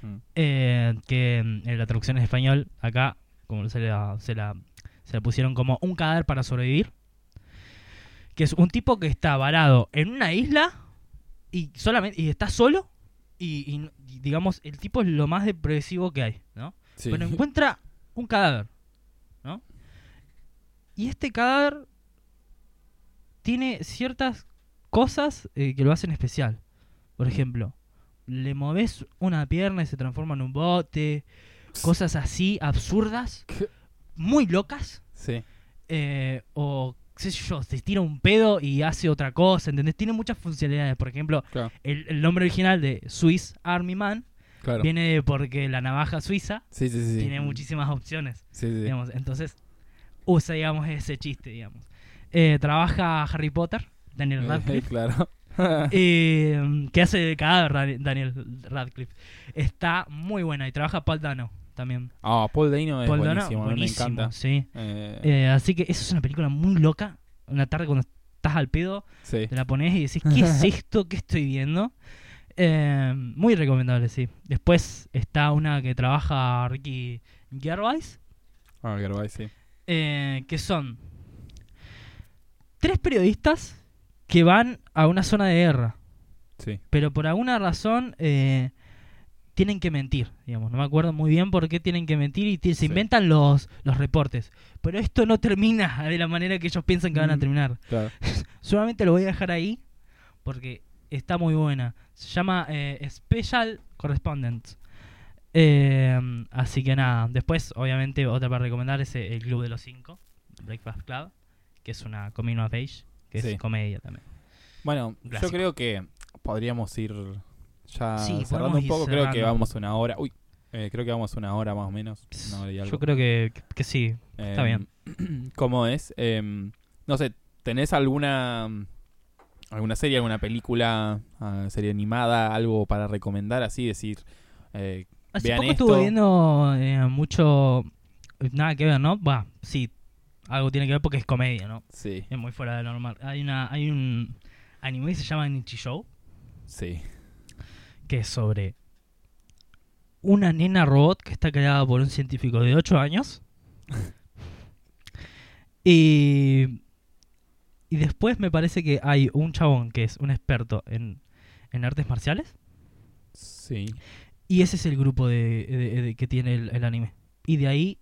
Mm. que en la traducción en español acá, como se la, se la, se la pusieron como un cadáver para sobrevivir. Que es un tipo que está varado en una isla y solamente y está solo y, y- y, digamos el tipo es lo más depresivo que hay, ¿no? Sí. Pero encuentra un cadáver, ¿no? Y este cadáver tiene ciertas cosas eh, que lo hacen especial. Por ejemplo, le moves una pierna y se transforma en un bote, cosas así absurdas, ¿Qué? Muy locas, Sí. eh, o qué sé yo, se tira un pedo y hace otra cosa, ¿entendés? Tiene muchas funcionalidades. Por ejemplo, Claro. el, el nombre original de Swiss Army Man claro. viene porque la navaja suiza Sí, sí, sí. sí. tiene muchísimas opciones, digamos. Entonces, usa, digamos, ese chiste, digamos. Eh, trabaja Harry Potter, Daniel Radcliffe. claro. eh, que hace de cadáver Daniel Radcliffe. Está muy buena. Y trabaja Paul Dano también. Ah, Paul Dano es Paul Dano, buenísimo, a mí me buenísimo, encanta. Sí. Eh, Eh, así que eso es una película muy loca. Una tarde cuando estás al pedo, sí. te la pones y decís, ¿qué es esto? ¿Qué estoy viendo? Eh, muy recomendable, sí. Después está una que trabaja Ricky Gervais, Ah, Gervais, sí. eh, que son tres periodistas que van a una zona de guerra, Sí. pero por alguna razón eh, tienen que mentir, digamos. No me acuerdo muy bien por qué tienen que mentir y se Sí. inventan los, los reportes. Pero esto no termina de la manera que ellos piensan que van a Mm. terminar. Claro. Solamente lo voy a dejar ahí porque está muy buena. Se llama eh, Special Correspondent. Eh, así que nada, después obviamente otra para recomendar es eh, El Club de los Cinco, Breakfast Club, que es una coming of age, que Sí. es comedia también. Bueno, yo creo que podríamos ir ya Sí, cerrando un poco. Creo que vamos una hora. Uy, eh, creo que vamos una hora más o menos. Una hora y algo. Yo creo que, que sí. está Em, ¿Cómo es? Em, no sé, ¿tenés alguna alguna serie, alguna película, ah, serie animada, algo para recomendar así? Decir, eh, Hace Vean poco esto. estuve viendo eh, mucho... Nada que ver, ¿no? Va, sí, algo tiene que ver porque es comedia, ¿no? sí, Es muy fuera de lo normal. Hay, una, hay un anime que se llama Nichi Show, sí. Que es sobre una nena robot que está creada por un científico de 8 años. y, y después me parece que hay un chabón que es un experto en, en artes marciales. Sí. Y ese es el grupo de, de- de- que tiene el, el anime. Y de ahí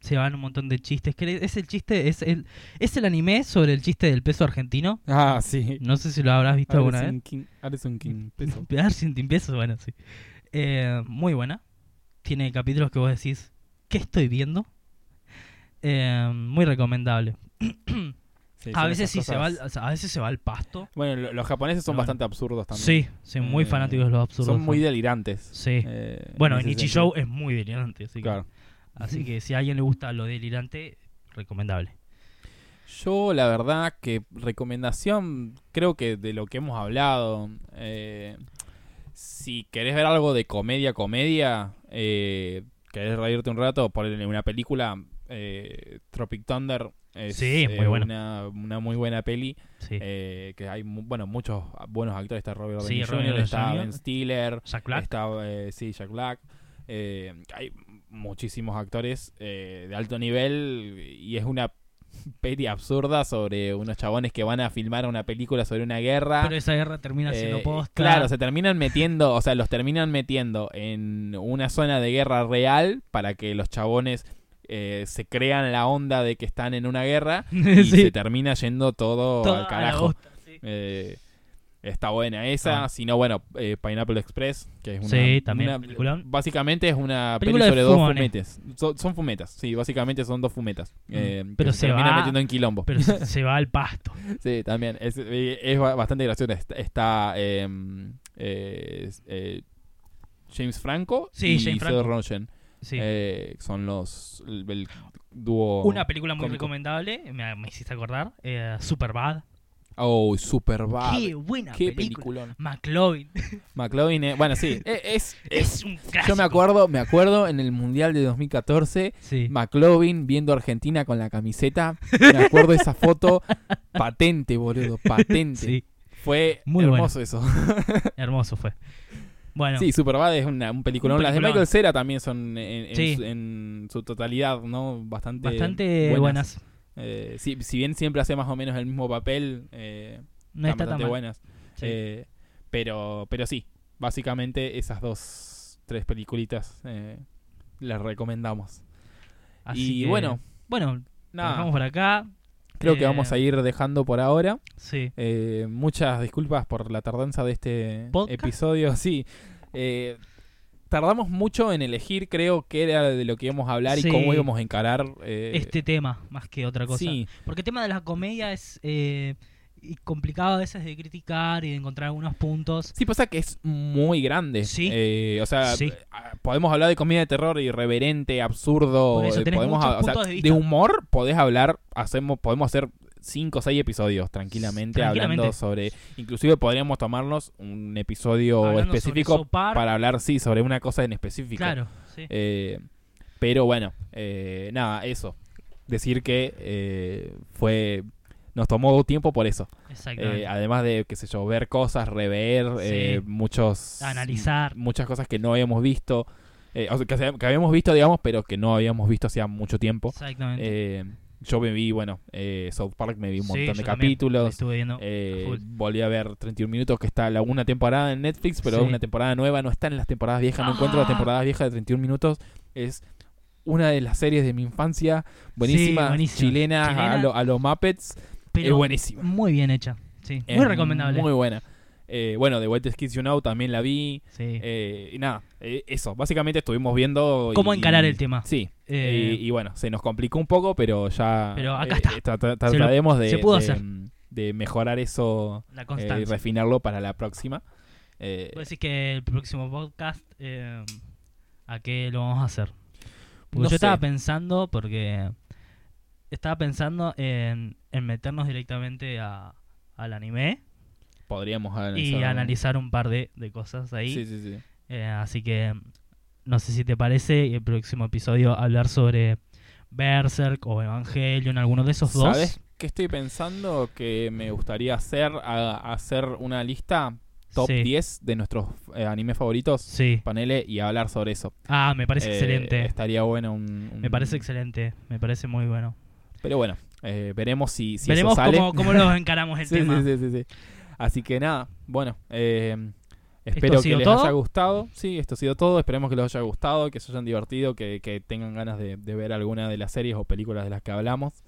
se van un montón de chistes. Que es el chiste, es el, es el anime sobre el chiste del peso argentino. Ah, sí. No sé si lo habrás visto alguna vez. King, peso. Pegar sin pesos, bueno, sí. Eh, muy buena. Tiene capítulos que vos decís, ¿qué estoy viendo? Eh, muy recomendable. Sí, a son veces sí se va, al, a veces se va al pasto. Bueno, lo- los japoneses son bueno. bastante absurdos también. Sí, sí, muy Eh, fanáticos de los absurdos. Son muy delirantes. Sí. bueno, en en ese Ichi sentido. Show es muy delirante, así que, Claro. Así que si a alguien le gusta lo delirante, recomendable. Yo, la verdad, que recomendación, creo que de lo que hemos hablado, eh, si querés ver algo de comedia, comedia, eh, querés reírte un rato, ponerle una película, eh, Tropic Thunder es Sí, muy eh, buena. Una, una muy buena peli, Sí. eh, que hay, mu- bueno, muchos buenos actores, está Robert Sí, Downey Jr., está Jr., Ben Stiller, Jack Black. está, eh, sí, Jack Black, eh, hay muchísimos actores eh, de alto nivel y es una peli absurda sobre unos chabones que van a filmar una película sobre una guerra. Pero esa guerra termina siendo Eh, posta. Claro, se terminan metiendo, o sea, los terminan metiendo en una zona de guerra real para que los chabones eh, se crean la onda de que están en una guerra y Sí. se termina yendo todo Toda al carajo. bosta, sí. Eh, está buena esa, Ah. si no, bueno, eh, Pineapple Express, que es una, Sí, también, una- peliculón. básicamente es una Película peli sobre dos fumetes. So- son fumetas, sí, básicamente son dos fumetas. eh, Mm. Pero se terminan va- metiendo en quilombo. Pero se, se va al pasto. Sí, también. Es, eh, es ba- bastante gracioso. Está, está, em, eh, es, eh, James Franco Sí, y James Seth Franco. Rogen. Sí. Eh, son los. El, el dúo. Una película muy cómico. recomendable, me, me hiciste acordar, eh, Superbad. Oh, super bad. Qué buena Qué película. peliculón. McLovin. McLovin, eh, bueno, sí. eh, Es, es, es un clásico. yo me acuerdo, me acuerdo en el Mundial de 2014. Sí. McLovin viendo a Argentina con la camiseta. Me acuerdo esa foto. Patente, boludo. Patente. Sí. Fue Muy hermoso eso. Hermoso fue. Bueno, Sí, Superbad es una, un peliculón. Un Las de peliculón. Michael Cera también son en, en Sí. su, en su totalidad, ¿no? Bastante, bastante buenas. Eh, sí, si bien siempre hace más o menos el mismo papel, eh, No están está tan bastante mal. buenas. Sí. Eh, pero, pero sí, básicamente esas dos, tres peliculitas las recomendamos. Así y que, bueno, bueno, nada, dejamos por acá. creo que vamos a ir dejando por ahora. Sí. Eh, muchas disculpas por la tardanza de este ¿Podcast? episodio. Sí, tardamos mucho en elegir, creo que era de lo que íbamos a hablar Sí. y cómo íbamos a encarar. eh, Este tema, más que otra cosa. Sí, Porque el tema de la comedia es eh, y complicado a veces de criticar y de encontrar algunos puntos. sí pasa que es muy grande. Sí. Eh, o sea, Sí. podemos hablar de comedia de terror irreverente, absurdo. Eso eh, podemos, o sea, de de, humor podés hablar, hacemos, podemos hacer cinco o seis episodios tranquilamente, Tranquilamente. hablando sobre. Inclusive podríamos tomarnos un episodio Hablando específico para hablar, sí, sobre una cosa en específico. Claro, sí. Eh, pero bueno, eh, nada, eso. Decir que eh, fue. Nos tomó tiempo por eso. Exactamente. Eh, además de, qué sé yo, ver cosas, rever, eh, Sí. muchos. Analizar. Muchas cosas que no habíamos visto. eh, o sea, que, que habíamos visto, digamos, pero que no habíamos visto hacía mucho tiempo. Exactamente. Yo me vi, bueno, eh, South Park, me vi un Sí, montón de capítulos. Estuve viendo. Eh, volví a ver 31 minutos, que está la una temporada en Netflix, pero Sí. una temporada nueva, no está en las temporadas viejas, no encuentro la Ah. temporada vieja de 31 minutos. Es una de las series de mi infancia, buenísima, chilena, Chilena. a los a lo Muppets, Pero es buenísima. muy bien hecha. Sí. Es muy recomendable. Muy buena. Eh, bueno, The White Kids You Know también la vi. Sí. eh, y nada, eh, eso, básicamente estuvimos viendo... ¿Cómo y- encarar el tema? Sí, Eh, y, y bueno, se nos complicó un poco, pero ya... Pero acá eh, está. tra- tra- Se lo- trataremos de, se pudo de- hacer. de mejorar eso la y refinarlo para la próxima. Eh, decís que el próximo podcast, ¿a qué lo vamos a hacer? Porque No yo estaba pensando, porque estaba pensando en, en meternos directamente a, al anime podríamos y analizar- analizar un par de, de cosas ahí. Sí, sí, sí. Eh, así que no sé si te parece el próximo episodio hablar sobre Berserk o Evangelion, alguno de esos dos. ¿Sabes qué estoy pensando? Que me gustaría hacer, a- hacer una lista top Sí. 10 de nuestros eh, animes favoritos, Sí. paneles, y hablar sobre eso. Ah, me parece Eh, excelente. Estaría bueno un, un- Me parece excelente. Me parece muy bueno. Pero bueno, eh, veremos si, si Veremos eso sale. cómo, cómo lo encaramos el Sí, tema. sí, sí, sí. Así que nada, bueno, eh, ¿Esto espero que les todo? haya gustado. Sí, esto ha sido todo. Esperemos que les haya gustado, que se hayan divertido, que, que tengan ganas de, de ver alguna de las series o películas de las que hablamos,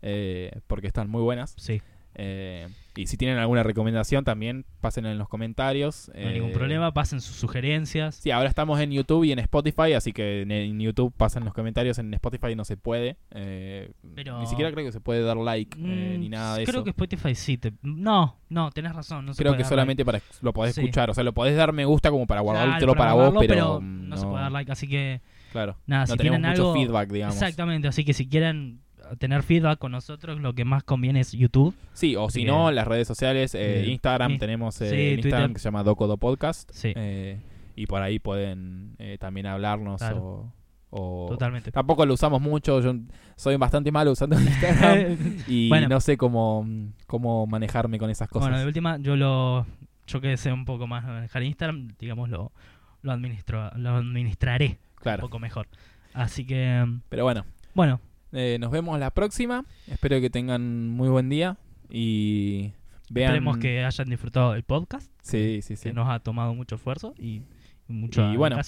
eh, porque están muy buenas. Sí, Eh, y si tienen alguna recomendación también, pásenla en los comentarios. no hay ningún Eh, problema. Pasen sus sugerencias. Sí, ahora estamos en YouTube y en Spotify, así que en, en YouTube pasen los comentarios. En Spotify no se puede. eh, Pero- Ni siquiera creo que se puede dar like eh, Mm, ni nada de Creo eso. que Spotify sí. Te... No, no, tenés razón. No se Creo puede que dar solamente para lo podés Sí. escuchar. O sea, lo podés dar me gusta como para guardártelo Claro, para vos, guardarlo, pero, no, se puede dar like. Así que, Claro. nada, no si tenemos mucho algo. feedback, digamos. Exactamente. Así que si quieren tener feedback con nosotros, lo que más conviene es YouTube. Sí, o si que- no, las redes sociales, eh, Sí. Instagram, Sí. tenemos eh, Sí, Instagram Twitter. que se llama Docodo Podcast. Sí, eh, y por ahí pueden eh, también hablarnos Claro. o, o- totalmente. Tampoco lo usamos mucho, yo soy bastante malo usando Instagram y Bueno. no sé cómo, cómo manejarme con esas cosas. Bueno, de última, yo lo. Yo que sé un poco más manejar Instagram, digamos, lo, lo, administro, lo administraré un poco mejor. Así que, pero bueno, bueno, eh, nos vemos la próxima. Espero que tengan muy buen día y vean. esperemos que hayan disfrutado del podcast, Sí, sí, sí. que nos ha tomado mucho esfuerzo y, y mucha Y bueno.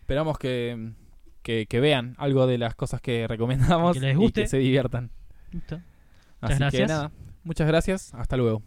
Esperamos que, que, que vean algo de las cosas que recomendamos Que les y guste. que se diviertan. Listo. Así que gracias. nada, muchas gracias. Hasta luego.